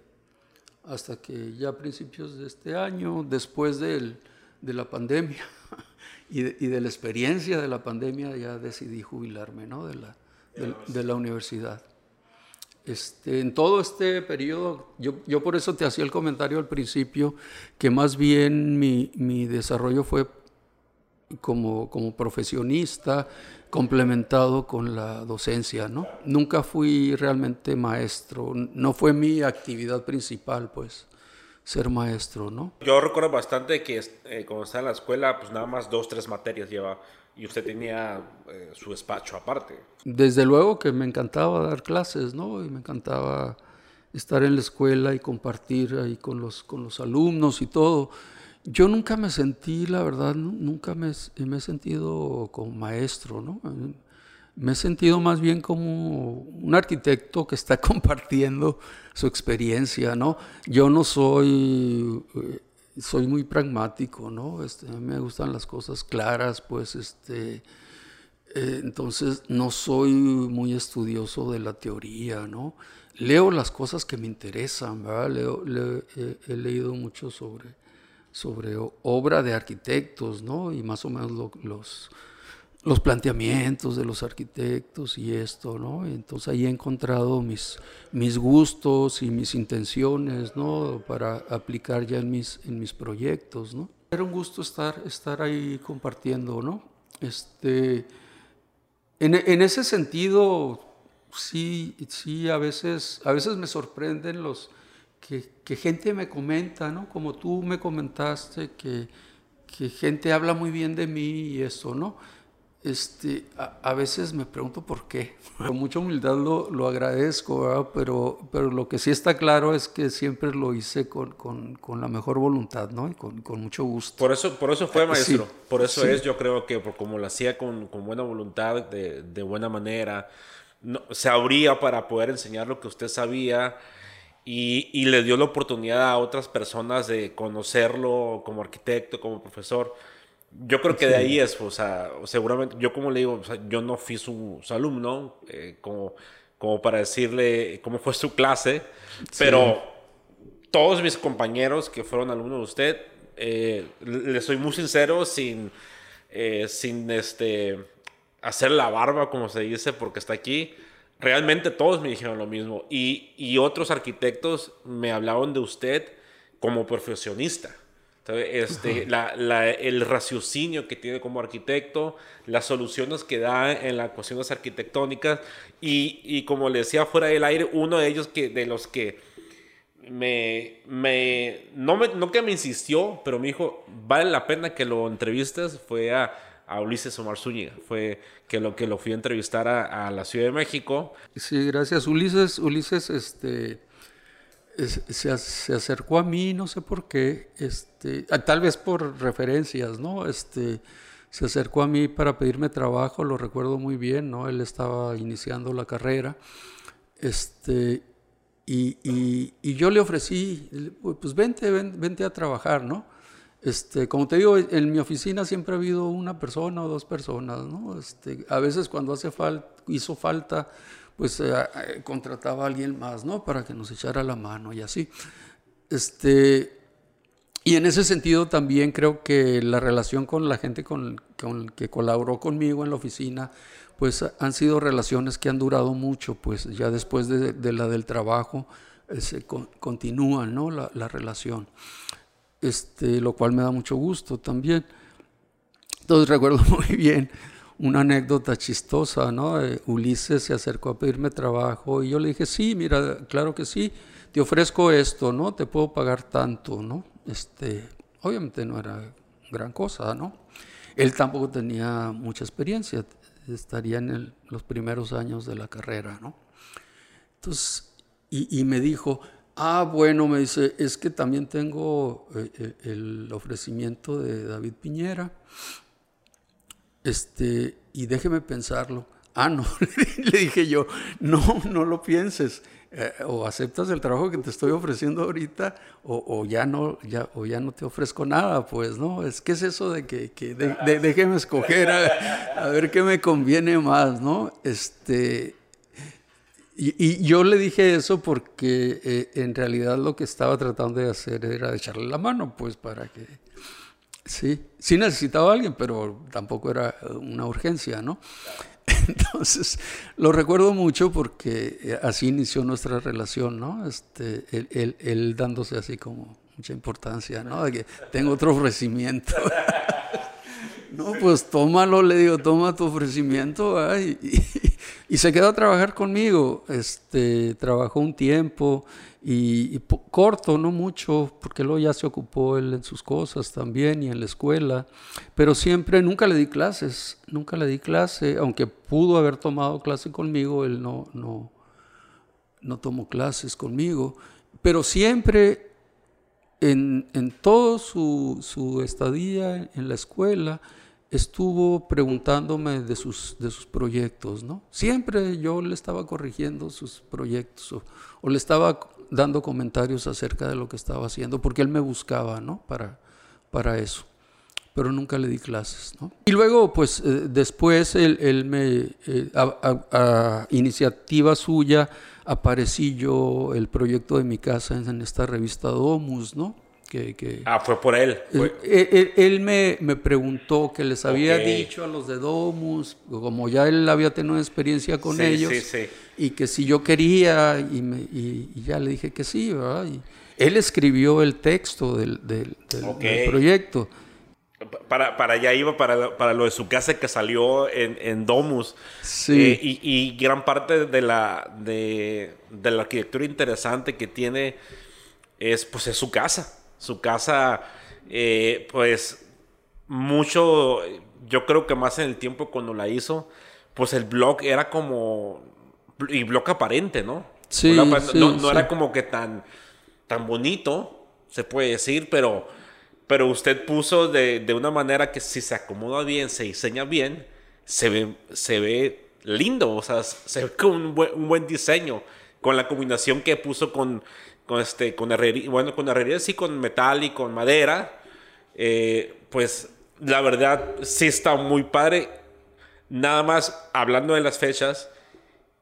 Speaker 1: hasta que ya a principios de este año, después de la pandemia y de, la experiencia de la pandemia, ya decidí jubilarme, ¿no? De la, de, la universidad. Este, en todo este periodo, yo, yo, por eso te hacía el comentario al principio, que más bien mi, mi desarrollo fue como, como profesionista, complementado con la docencia, ¿no? Nunca fui realmente maestro, no fue mi actividad principal, pues, ser maestro, ¿no?
Speaker 2: Yo recuerdo bastante que eh, cuando estaba en la escuela, pues nada más dos, tres materias lleva y usted tenía eh, su despacho aparte.
Speaker 1: Desde luego que me encantaba dar clases, ¿no? Y me encantaba estar en la escuela y compartir ahí con los, con los alumnos y todo. Yo nunca me sentí, la verdad, nunca me, he sentido como maestro, ¿no? Me he sentido más bien como un arquitecto que está compartiendo su experiencia, ¿no? Yo no soy, eh, soy muy pragmático, ¿no? Este, me gustan las cosas claras, pues, este, eh, entonces no soy muy estudioso de la teoría, ¿no? Leo las cosas que me interesan, ¿verdad? Leo, he leído mucho sobre sobre obra de arquitectos, ¿no? Y más o menos los, los planteamientos de los arquitectos y esto, ¿no? Entonces ahí he encontrado mis, mis gustos y mis intenciones, ¿no? Para aplicar ya en mis, en mis proyectos, ¿no? Era un gusto estar, estar ahí compartiendo, ¿no? Este, en, en ese sentido, sí, sí, a veces, a veces me sorprenden los, que, gente me comenta, ¿no? Como tú me comentaste, que, que, gente habla muy bien de mí y eso, ¿no? Este, a, veces me pregunto por qué. Con mucha humildad lo, lo agradezco, ¿verdad? Pero, pero lo que sí está claro es que siempre lo hice con, con, con la mejor voluntad, ¿no? Y con, con, mucho gusto.
Speaker 2: Por eso, por eso fue maestro. por eso es, yo creo que por como lo hacía con, buena voluntad, de, de buena manera, no, se abría para poder enseñar lo que usted sabía y, y, le dio la oportunidad a otras personas de conocerlo como arquitecto, como profesor. Yo creo que de ahí es, o sea, seguramente, yo como le digo, o sea, yo no fui su, alumno, eh, como, como para decirle cómo fue su clase, pero todos mis compañeros que fueron alumnos de usted, eh, le soy muy sincero, sin, eh, sin este, hacer la barba, como se dice, porque está aquí realmente todos me dijeron lo mismo. Y, y otros arquitectos me hablaban de usted como profesionista. Este, la, la, el raciocinio que tiene como arquitecto, las soluciones que da en las cuestiones arquitectónicas y, y, como le decía fuera del aire, uno de ellos que, de los que me, me, no, me, no que me insistió, pero me dijo, vale la pena que lo entrevistes, fue a, a Ulises Omar Zúñiga. Fue que lo que lo fui a entrevistar a, a, la Ciudad de México.
Speaker 1: Sí, gracias. Ulises, Ulises, este, se, se, acercó a mí, no sé por qué, este, ah, tal vez por referencias, ¿no? Este, se acercó a mí para pedirme trabajo, lo recuerdo muy bien, ¿no? Él estaba iniciando la carrera, este, y, y, yo le ofrecí, pues vente, vente a trabajar, ¿no? Este, como te digo, en mi oficina siempre ha habido una persona o dos personas, ¿no? Este, a veces cuando hace falta, hizo falta, pues eh, eh, contrataba a alguien más, ¿no? Para que nos echara la mano y así. Este, y en ese sentido también creo que la relación con la gente con, con que colaboró conmigo en la oficina, pues han sido relaciones que han durado mucho, pues ya después de, la del trabajo se continúan ¿no? la, la, relación, este, lo cual me da mucho gusto también. Entonces recuerdo muy bien una anécdota chistosa, ¿no? Eh, Ulises se acercó a pedirme trabajo y yo le dije, sí, mira, claro que sí, te ofrezco esto, ¿no? Te puedo pagar tanto, ¿no? Este, obviamente no era gran cosa, ¿no? Él tampoco tenía mucha experiencia, estaría en los primeros años de la carrera, ¿no? Entonces, y, me dijo, ah, bueno, me dice, es que también tengo eh, eh, el ofrecimiento de David Piñera, este, y déjeme pensarlo. Ah, no, le dije yo, no, no lo pienses. Eh, o aceptas el trabajo que te estoy ofreciendo ahorita o, ya no ya o ya no te ofrezco nada pues no es que es eso de que, que déjeme escoger a, ver qué me conviene más no este y, yo le dije eso porque eh, en realidad lo que estaba tratando de hacer era echarle la mano pues para que sí sí necesitaba a alguien pero tampoco era una urgencia no Entonces, lo recuerdo mucho porque eh, así inició nuestra relación, ¿no? Este, él, dándose así como mucha importancia, ¿no? De que tengo otro ofrecimiento. no, pues tómalo, le digo, toma tu ofrecimiento. Y, y, se quedó a trabajar conmigo. Este, trabajó un tiempo y, corto, no mucho, porque luego ya se ocupó él en sus cosas también y en la escuela, pero siempre, nunca le di clases, nunca le di clase, aunque pudo haber tomado clase conmigo, él no, no, no tomó clases conmigo, pero siempre en, en toda su, su estadía en la escuela, estuvo preguntándome de sus, de sus proyectos, ¿no? Siempre yo le estaba corrigiendo sus proyectos o, o le estaba dando comentarios acerca de lo que estaba haciendo, porque él me buscaba, ¿no? Para, para eso. Pero nunca le di clases, ¿no? Y luego, pues, eh, después él, él me, eh, a, iniciativa suya, aparecí yo el proyecto de mi casa en, en esta revista Domus, ¿no?
Speaker 2: Ah, fue por él.
Speaker 1: Él, me, me, preguntó que les había dicho a los de Domus, como ya él había tenido experiencia con ellos, y que si yo quería, y, me, y, ya le dije que sí, ¿verdad? Y él escribió el texto del, del, proyecto.
Speaker 2: Para, para allá iba, para, para, lo de su casa que salió en, en Domus. Sí. Eh, y, y, gran parte de la, de, de la arquitectura interesante que tiene es, pues, es su casa su casa, eh, pues mucho, yo creo que más en el tiempo cuando la hizo, pues el blog era como, y blog aparente, ¿no?
Speaker 1: Sí,
Speaker 2: no, era como que tan, tan bonito, se puede decir, pero, pero usted puso de, de, una manera que si se acomoda bien, se diseña bien, se ve, se ve lindo, o sea, se ve con un buen, un buen diseño, con la combinación que puso con con este con herrería, bueno, con herrería sí, con metal y con madera, eh, pues la verdad sí está muy padre. Nada más hablando de las fechas,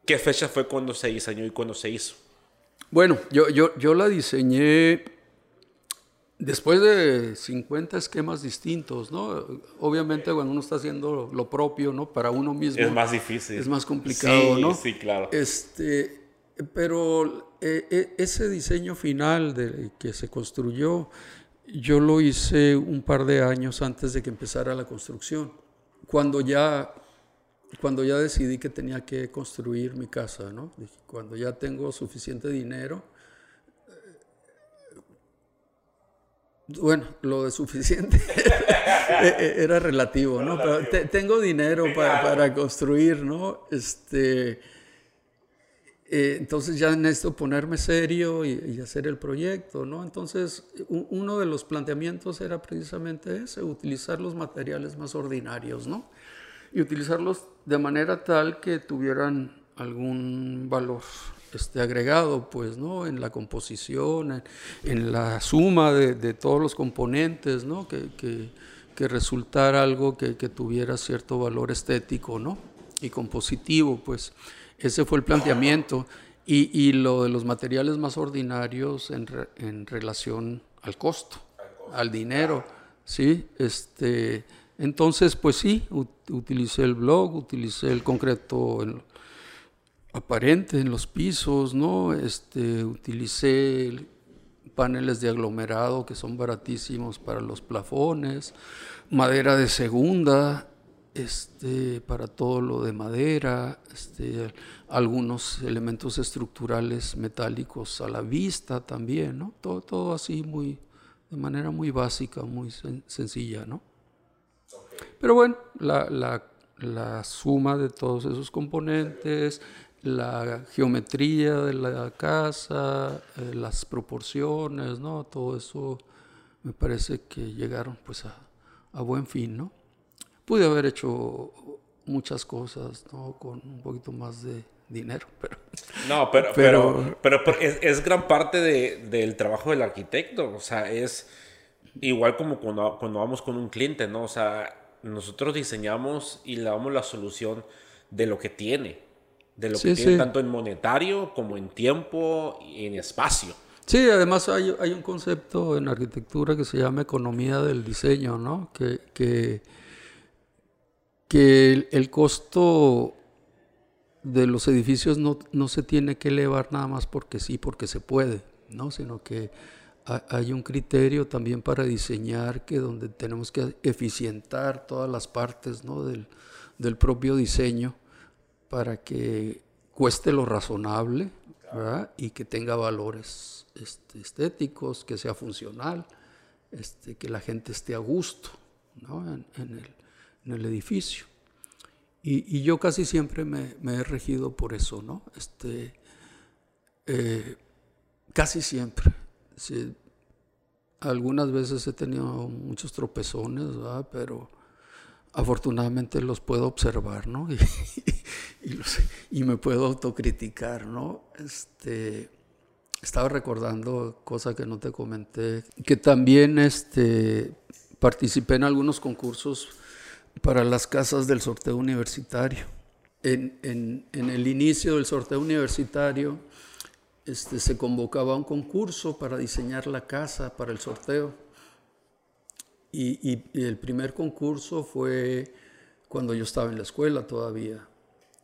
Speaker 2: ¿qué fecha fue cuando se diseñó y cuando se hizo?
Speaker 1: Bueno, yo, yo, yo la diseñé después de 50 esquemas distintos, ¿no? Obviamente cuando uno está haciendo lo propio, ¿no? Para uno mismo.
Speaker 2: Es más difícil.
Speaker 1: Es más complicado, ¿no?
Speaker 2: Sí, claro.
Speaker 1: Este, pero eh, eh, ese diseño final que se construyó, yo lo hice un par de años antes de que empezara la construcción, cuando ya, cuando ya decidí que tenía que construir mi casa, ¿no? cuando ya tengo suficiente dinero, Bueno, lo de suficiente era relativo, ¿no? Pero tengo dinero para, para, construir, ¿no? Este, eh, entonces ya necesito ponerme serio y, hacer el proyecto, ¿no? Entonces uno de los planteamientos era precisamente ese, utilizar los materiales más ordinarios, ¿no? Y utilizarlos de manera tal que tuvieran algún valor este, agregado, pues, ¿no? En la composición, en, la suma de, todos los componentes, ¿no? Que, que, resultara algo que, tuviera cierto valor estético, ¿no? Y compositivo, pues. Ese fue el planteamiento. Y, y lo de los materiales más ordinarios en, en relación al costo, al dinero, ¿sí? Este, entonces, pues sí, utilicé el blog, utilicé el concreto en, aparente en los pisos, ¿no? Este, utilicé paneles de aglomerado que son baratísimos para los plafones, madera de segunda, este, para todo lo de madera, este, algunos elementos estructurales metálicos a la vista también, ¿no? Todo, todo así muy, de manera muy básica, muy sencilla, ¿no? Pero bueno, la, la, la suma de todos esos componentes, la geometría de la casa, eh, las proporciones, ¿no? Todo eso me parece que llegaron pues a, a, buen fin, ¿no? Pude haber hecho muchas cosas, ¿no? Con un poquito más de dinero, pero...
Speaker 2: No, pero, pero, pero, es, es, gran parte de, del trabajo del arquitecto, o sea, es igual como cuando, cuando vamos con un cliente, ¿no? O sea, nosotros diseñamos y le damos la solución de lo que tiene de lo que tiene tanto en monetario como en tiempo y en espacio.
Speaker 1: Sí, además hay, hay, un concepto en arquitectura que se llama economía del diseño, ¿no? Que, que, que el, costo de los edificios no, no, se tiene que elevar nada más porque sí, porque se puede, ¿no? Sino que hay un criterio también para diseñar que donde tenemos que eficientar todas las partes, ¿no? Del, del propio diseño para que cueste lo razonable y que tenga valores este, estéticos, que sea funcional, este, que la gente esté a gusto en, el, edificio. Y, yo casi siempre me, he regido por eso, ¿no? Este, eh, casi siempre. algunas veces he tenido muchos tropezones, pero afortunadamente los puedo observar, ¿no? Y, me puedo autocriticar, ¿no? Este, estaba recordando cosa que no te comenté, que también este, participé en algunos concursos para las casas del sorteo universitario. En, en, el inicio del sorteo universitario este, se convocaba un concurso para diseñar la casa para el sorteo y, el primer concurso fue cuando yo estaba en la escuela todavía.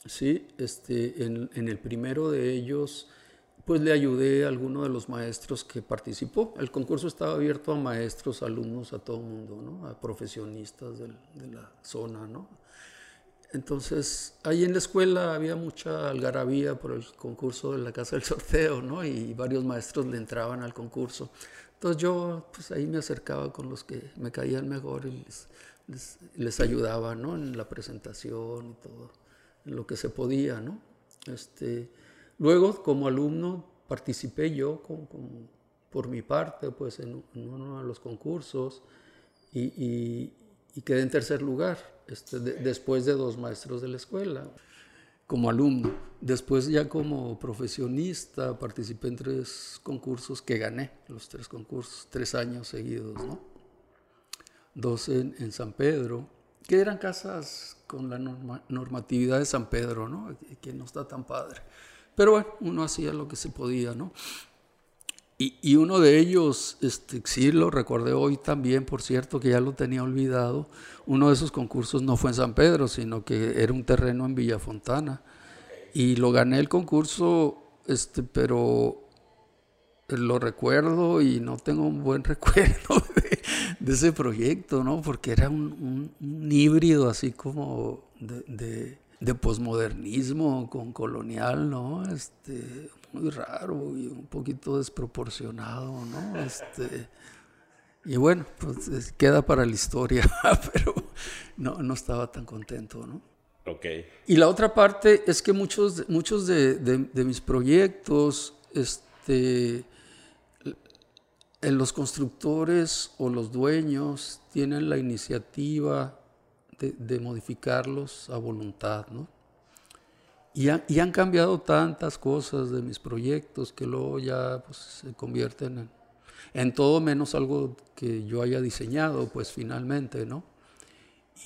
Speaker 1: ¿sí? Este, en, el primero de ellos, pues le ayudé a alguno de los maestros que participó. El concurso estaba abierto a maestros, alumnos, a todo el mundo, ¿no? a profesionistas de, la zona. ¿no? Entonces, ahí en la escuela había mucha algarabía por el concurso de la Casa del Sorteo, ¿no? Y varios maestros le entraban al concurso. Entonces yo pues ahí me acercaba con los que me caían mejor y les, les, ayudaba ¿no? en la presentación y todo, lo que se podía. ¿no? Este, luego como alumno participé yo con, por mi parte pues en, uno de los concursos y, y, quedé en tercer lugar este, después de dos maestros de la escuela como alumno. Después ya como profesionista participé en tres concursos que gané, los tres concursos, tres años seguidos, ¿no? Dos en, San Pedro, que eran casas con la normatividad de San Pedro, ¿no? Que no está tan padre. Pero bueno, uno hacía lo que se podía, ¿no? Y, uno de ellos, este, sí lo recordé hoy también, por cierto, que ya lo tenía olvidado, uno de esos concursos no fue en San Pedro, sino que era un terreno en Villafontana. Y lo gané el concurso, este, pero lo recuerdo y no tengo un buen recuerdo de, ese proyecto, ¿no? Porque era un, híbrido así como de posmodernismo con colonial, ¿no? Este, muy raro y un poquito desproporcionado, ¿no? Este, Y bueno, pues queda para la historia, pero no, no estaba tan contento, ¿no?
Speaker 2: Okay.
Speaker 1: Y la otra parte es que muchos, muchos de, de, mis proyectos, este, en los constructores o los dueños tienen la iniciativa de, de modificarlos a voluntad, ¿no? Y, y, han cambiado tantas cosas de mis proyectos que luego ya pues, se convierten en, en todo menos algo que yo haya diseñado, pues finalmente, ¿no?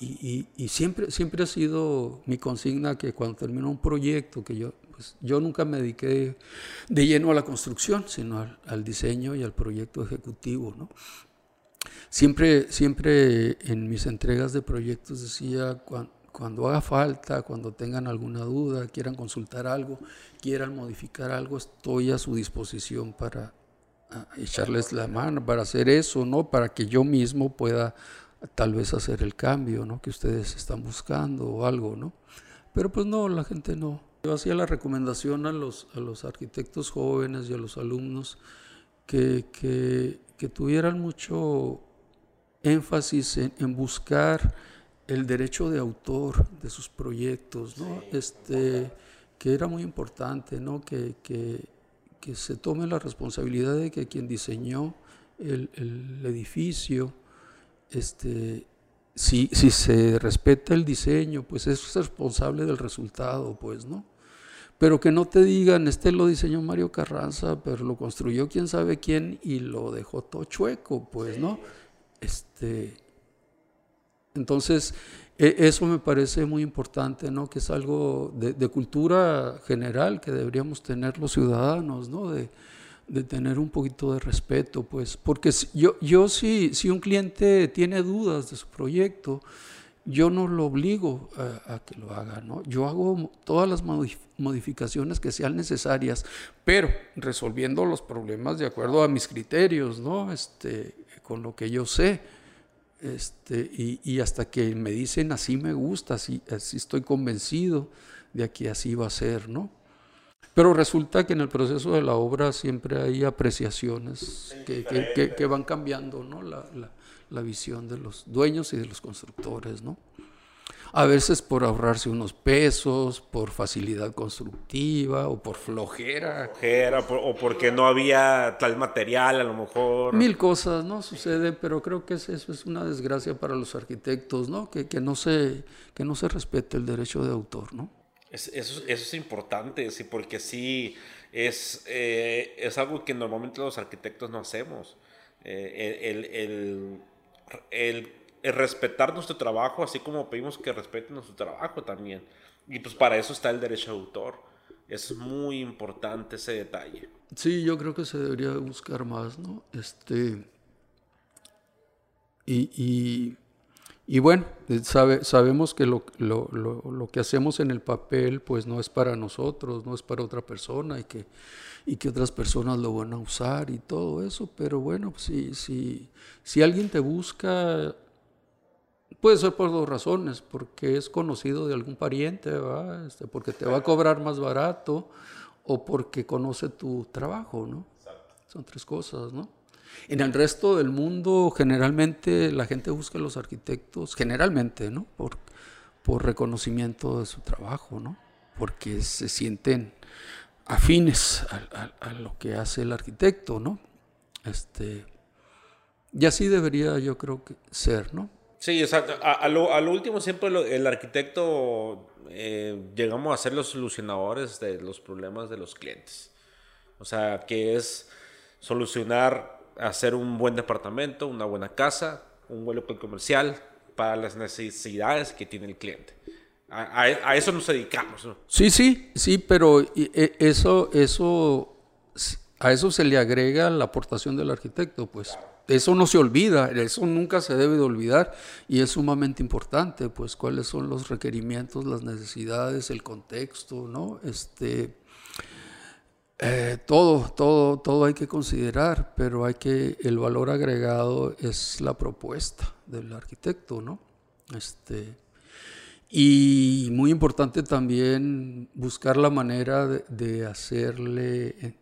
Speaker 1: Y, siempre, siempre ha sido mi consigna que cuando termino un proyecto, que yo, pues yo nunca me dediqué de lleno a la construcción, sino al, diseño y al proyecto ejecutivo, ¿no? Siempre, siempre en mis entregas de proyectos decía, cuando, cuando haga falta, cuando tengan alguna duda, quieran consultar algo, quieran modificar algo, estoy a su disposición para echarles la mano, para hacer eso, ¿no? Para que yo mismo pueda tal vez hacer el cambio ¿no? que ustedes están buscando o algo, ¿no? Pero pues no, la gente no. Yo hacía la recomendación a los, a los arquitectos jóvenes y a los alumnos que, que, que tuvieran mucho énfasis en, en, buscar el derecho de autor de sus proyectos, ¿no? Este, que era muy importante, ¿no? Que, que, que se tome la responsabilidad de que quien diseñó el, el edificio, este, si, si se respeta el diseño, pues es responsable del resultado, pues, ¿no? Pero que no te digan, este lo diseñó Mario Carranza, pero lo construyó quién sabe quién y lo dejó todo chueco, pues, ¿no? Este, entonces, e, eso me parece muy importante, ¿no? Que es algo de, de, cultura general que deberíamos tener los ciudadanos, ¿no? De, de tener un poquito de respeto, pues, porque yo, yo si, si un cliente tiene dudas de su proyecto, yo no lo obligo a, que lo haga, ¿no? Yo hago todas las modificaciones que sean necesarias, pero resolviendo los problemas de acuerdo a mis criterios, ¿no? Este, con lo que yo sé. Este, y, y hasta que me dicen así me gusta, así, así estoy convencido de que así va a ser, ¿no? Pero resulta que en el proceso de la obra siempre hay apreciaciones que, que, que van cambiando ¿no? la, la, la, visión de los dueños y de los constructores. ¿no? A veces por ahorrarse unos pesos, por facilidad constructiva o por flojera.
Speaker 2: Flojera o porque no había tal material a lo mejor.
Speaker 1: Mil cosas, ¿no? Suceden, pero creo que eso es una desgracia para los arquitectos, ¿no? Que, que, no, se, que no se respete el derecho de autor, ¿no?
Speaker 2: eso, eso, es importante, sí, porque sí es, eh, es algo que normalmente los arquitectos no hacemos. Eh, el, el, el, el, respetar nuestro trabajo, así como pedimos que respeten nuestro trabajo también. Y pues para eso está el derecho de autor. Es muy importante ese detalle.
Speaker 1: Sí, yo creo que se debería buscar más, ¿no? Este, y, y y bueno, sabe, sabemos que lo, lo, lo, que hacemos en el papel pues no es para nosotros, no es para otra persona y que, y que otras personas lo van a usar y todo eso, pero bueno, pues, si, si, si alguien te busca, puede ser por dos razones, porque es conocido de algún pariente, este, porque te va a cobrar más barato o porque conoce tu trabajo, ¿no? Son tres cosas, ¿no? En el resto del mundo, generalmente la gente busca a los arquitectos, generalmente, ¿no? Por, por reconocimiento de su trabajo, ¿no? Porque se sienten afines a, lo que hace el arquitecto, ¿no? Este, y así debería yo creo que ser, ¿no?
Speaker 2: Sí, exacto. A, lo, último siempre el arquitecto eh, llegamos a ser los solucionadores de los problemas de los clientes. O sea, que es solucionar hacer un buen departamento, una buena casa, un buen local comercial para las necesidades que tiene el cliente. A, eso nos dedicamos.
Speaker 1: Sí, sí, sí, pero e, eso, eso, a eso se le agrega la aportación del arquitecto, pues. Eso no se olvida, eso nunca se debe de olvidar y es sumamente importante, pues cuáles son los requerimientos, las necesidades, el contexto, ¿no? Este, eh, todo, todo, todo hay que considerar, pero hay que, el valor agregado es la propuesta del arquitecto, ¿no? Este, y muy importante también buscar la manera de, hacerle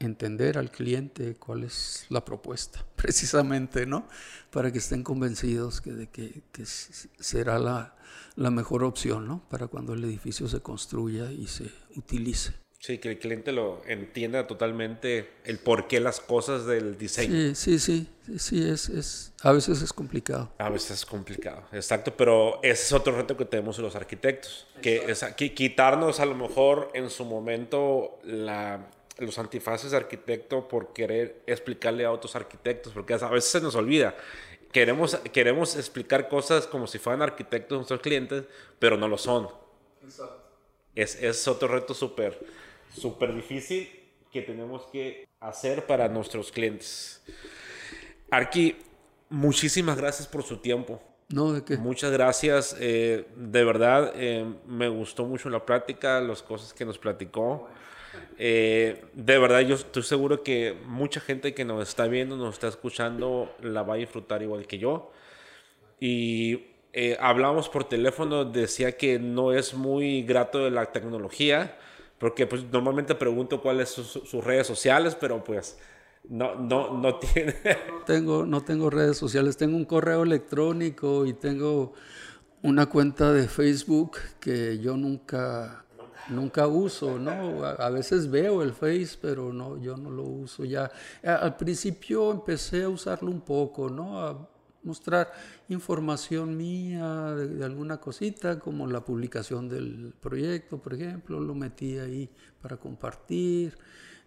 Speaker 1: entender al cliente cuál es la propuesta, precisamente, ¿no? Para que estén convencidos que, de que, será la, la, mejor opción, ¿no? Para cuando el edificio se construya y se utilice.
Speaker 2: Sí, que el cliente lo entienda totalmente el porqué las cosas del diseño.
Speaker 1: Sí, sí, sí, sí, es, es, a veces es complicado.
Speaker 2: A veces es complicado, exacto, pero ese es otro reto que tenemos los arquitectos, que es quitarnos a lo mejor en su momento la, los antifaces de arquitecto por querer explicarle a otros arquitectos, porque a veces se nos olvida. Queremos, queremos explicar cosas como si fueran arquitectos nuestros clientes, pero no lo son. Exacto. Es, es otro reto súper súper difícil que tenemos que hacer para nuestros clientes. Arqui, muchísimas gracias por su tiempo.
Speaker 1: No, ¿de qué?
Speaker 2: Muchas gracias. Eh, de verdad, eh, me gustó mucho la plática, las cosas que nos platicó. Eh, de verdad, yo estoy seguro que mucha gente que nos está viendo, nos está escuchando, la va a disfrutar igual que yo. Y hablamos por teléfono, decía que no es muy grato de la tecnología, porque pues normalmente pregunto cuáles son sus redes sociales, pero pues no, no, no tiene.
Speaker 1: No tengo, no tengo redes sociales, tengo un correo electrónico y tengo una cuenta de Facebook que yo nunca, nunca uso, ¿no? A, veces veo el Face, pero no, yo no lo uso ya. Al principio empecé a usarlo un poco, ¿no? Mostrar información mía de, alguna cosita, como la publicación del proyecto, por ejemplo, lo metí ahí para compartir.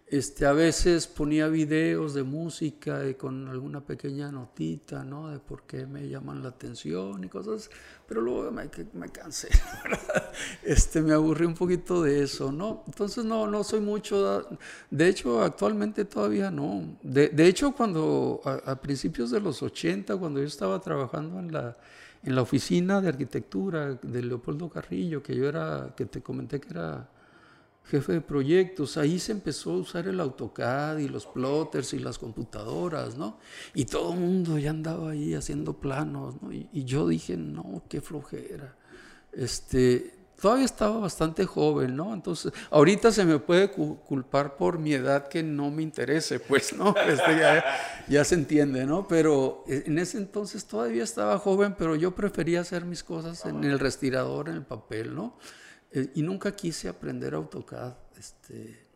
Speaker 1: Este, a veces ponía videos de música y con alguna pequeña notita, ¿no? De por qué me llaman la atención y cosas, pero luego me, cansé, este, me aburrí un poquito de eso, ¿no? Entonces no, no soy mucho, de hecho actualmente todavía no. De, de hecho cuando a, a, principios de los 80, cuando yo estaba trabajando en la, en la oficina de arquitectura de Leopoldo Carrillo, que yo era, que te comenté que era jefe de proyectos, ahí se empezó a usar el AutoCAD y los plotters y las computadoras, ¿no? Y todo el mundo ya andaba ahí haciendo planos, ¿no? Y, yo dije, no, qué flojera. Este, todavía estaba bastante joven, ¿no? Entonces, ahorita se me puede culpar por mi edad que no me interese, pues, ¿no? Este, ya, ya se entiende, ¿no? Pero eh, en ese entonces todavía estaba joven, pero yo prefería hacer mis cosas en el respirador, en el papel, ¿no? Eh, y nunca quise aprender AutoCAD. Este,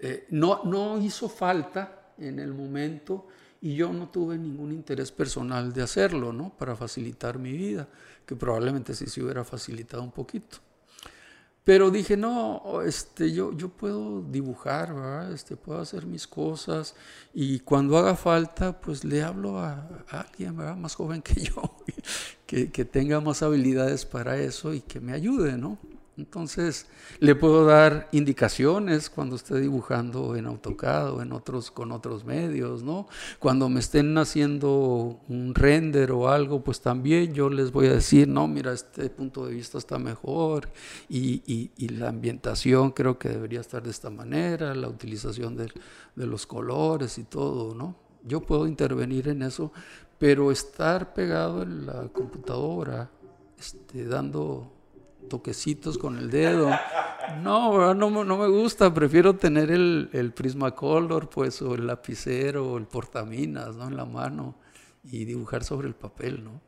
Speaker 1: eh, no, no hizo falta en el momento y yo no tuve ningún interés personal de hacerlo, ¿no? Para facilitar mi vida, que probablemente sí se hubiera facilitado un poquito. Pero dije, no, este, yo, yo puedo dibujar, ¿verdad? Este, puedo hacer mis cosas y cuando haga falta, pues le hablo a, alguien ¿verdad? más joven que yo, que, que, tenga más habilidades para eso y que me ayude, ¿no? Entonces, le puedo dar indicaciones cuando esté dibujando en AutoCAD o en otros, con otros medios, ¿no? Cuando me estén haciendo un render o algo, pues también yo les voy a decir, no, mira, este punto de vista está mejor y, y, la ambientación creo que debería estar de esta manera, la utilización de, de los colores y todo, ¿no? Yo puedo intervenir en eso, pero estar pegado en la computadora, este, dando toquecitos con el dedo. No, no, no me gusta, prefiero tener el, el Prismacolor, pues, o el lapicero, o el portaminas, ¿no? En la mano y dibujar sobre el papel, ¿no?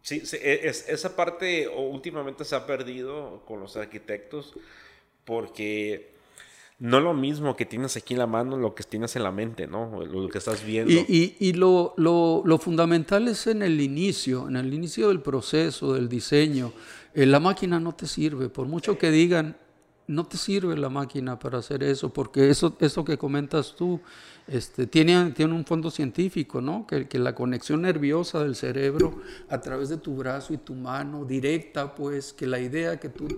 Speaker 2: Sí, e, es, esa parte últimamente se ha perdido con los arquitectos porque no lo mismo que tienes aquí en la mano, lo que tienes en la mente, ¿no? Lo que estás viendo.
Speaker 1: Y, y, lo, lo, lo, fundamental es en el inicio, en el inicio del proceso, del diseño. Eh, la máquina no te sirve, por mucho que digan, no te sirve la máquina para hacer eso, porque eso, eso que comentas tú este, tiene, tiene un fondo científico, ¿no? Que, que, la conexión nerviosa del cerebro a través de tu brazo y tu mano, directa, pues, que la idea que tú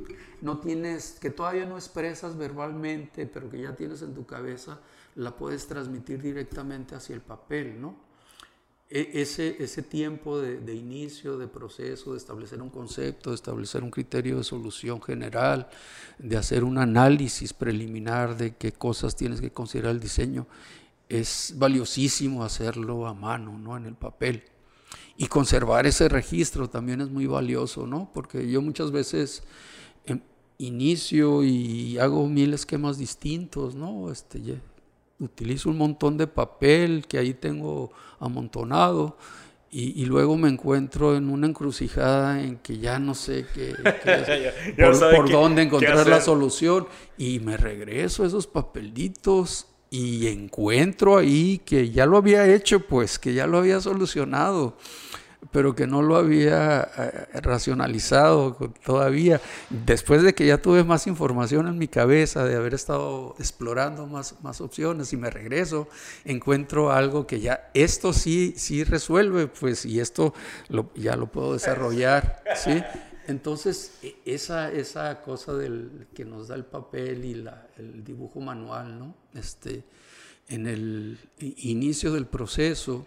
Speaker 1: no tienes, que todavía no expresas verbalmente, pero que ya tienes en tu cabeza, la puedes transmitir directamente hacia el papel, ¿no? E, ese, ese tiempo de, inicio, de proceso, de establecer un concepto, de establecer un criterio de solución general, de hacer un análisis preliminar de qué cosas tienes que considerar el diseño, es valiosísimo hacerlo a mano, ¿no? En el papel. Y conservar ese registro también es muy valioso, ¿no? Porque yo muchas veces em, inicio y hago mil esquemas distintos, ¿no? Este, utilizo un montón de papel que ahí tengo amontonado y, luego me encuentro en una encrucijada en que ya no sé qué, por, dónde encontrar la solución y me regreso a esos papelitos y encuentro ahí que ya lo había hecho, pues que ya lo había solucionado pero que no lo había eh, racionalizado todavía. Después de que ya tuve más información en mi cabeza, de haber estado explorando más, más opciones y me regreso, encuentro algo que ya, esto sí, sí resuelve, pues, y esto ya lo puedo desarrollar, ¿sí? Entonces, e, esa, esa cosa del, que nos da el papel y la, el dibujo manual, ¿no? Este, en el inicio del proceso,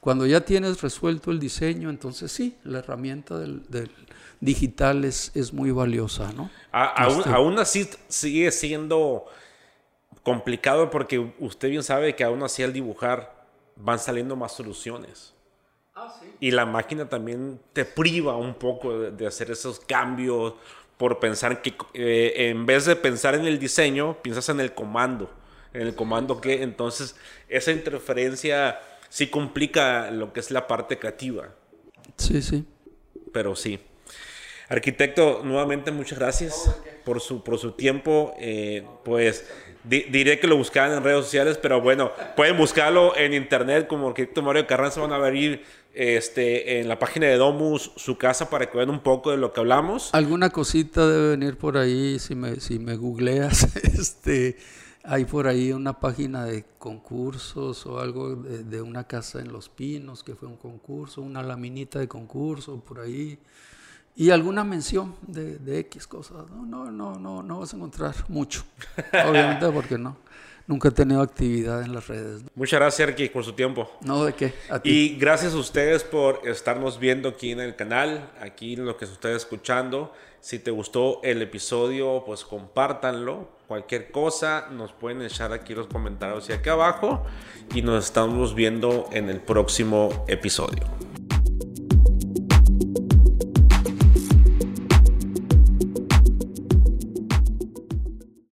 Speaker 1: cuando ya tienes resuelto el diseño, entonces sí, la herramienta del, digital es, es, muy valiosa, ¿no?
Speaker 2: aún, este aún, así sigue siendo complicado porque usted bien sabe que aún así al dibujar van saliendo más soluciones. Ah, sí. Y la máquina también te priva un poco de, hacer esos cambios por pensar que eh, en vez de pensar en el diseño, piensas en el comando. En el comando que entonces esa interferencia sí complica lo que es la parte creativa.
Speaker 1: Sí, sí.
Speaker 2: Pero sí. Arquitecto, nuevamente muchas gracias por su, por su tiempo. Eh, pues diré que lo buscaban en redes sociales, pero bueno, pueden buscarlo en internet como arquitecto Mario Carranza. Van a abrir este, en la página de Domus su casa para que vean un poco de lo que hablamos.
Speaker 1: Alguna cosita debe venir por ahí si me, si me googleas. Este hay por ahí una página de concursos o algo de, una casa en Los Pinos que fue un concurso, una laminita de concurso por ahí y alguna mención de, de X cosas. No, no, no, no, no vas a encontrar mucho, obviamente porque no. Nunca he tenido actividad en las redes.
Speaker 2: Muchas gracias, Arqui, por su tiempo.
Speaker 1: No, de qué.
Speaker 2: Y gracias a ustedes por estarnos viendo aquí en el canal, aquí en lo que se está escuchando. Si te gustó el episodio, pues compártanlo. Cualquier cosa, nos pueden echar aquí los comentarios y aquí abajo. Y nos estamos viendo en el próximo episodio.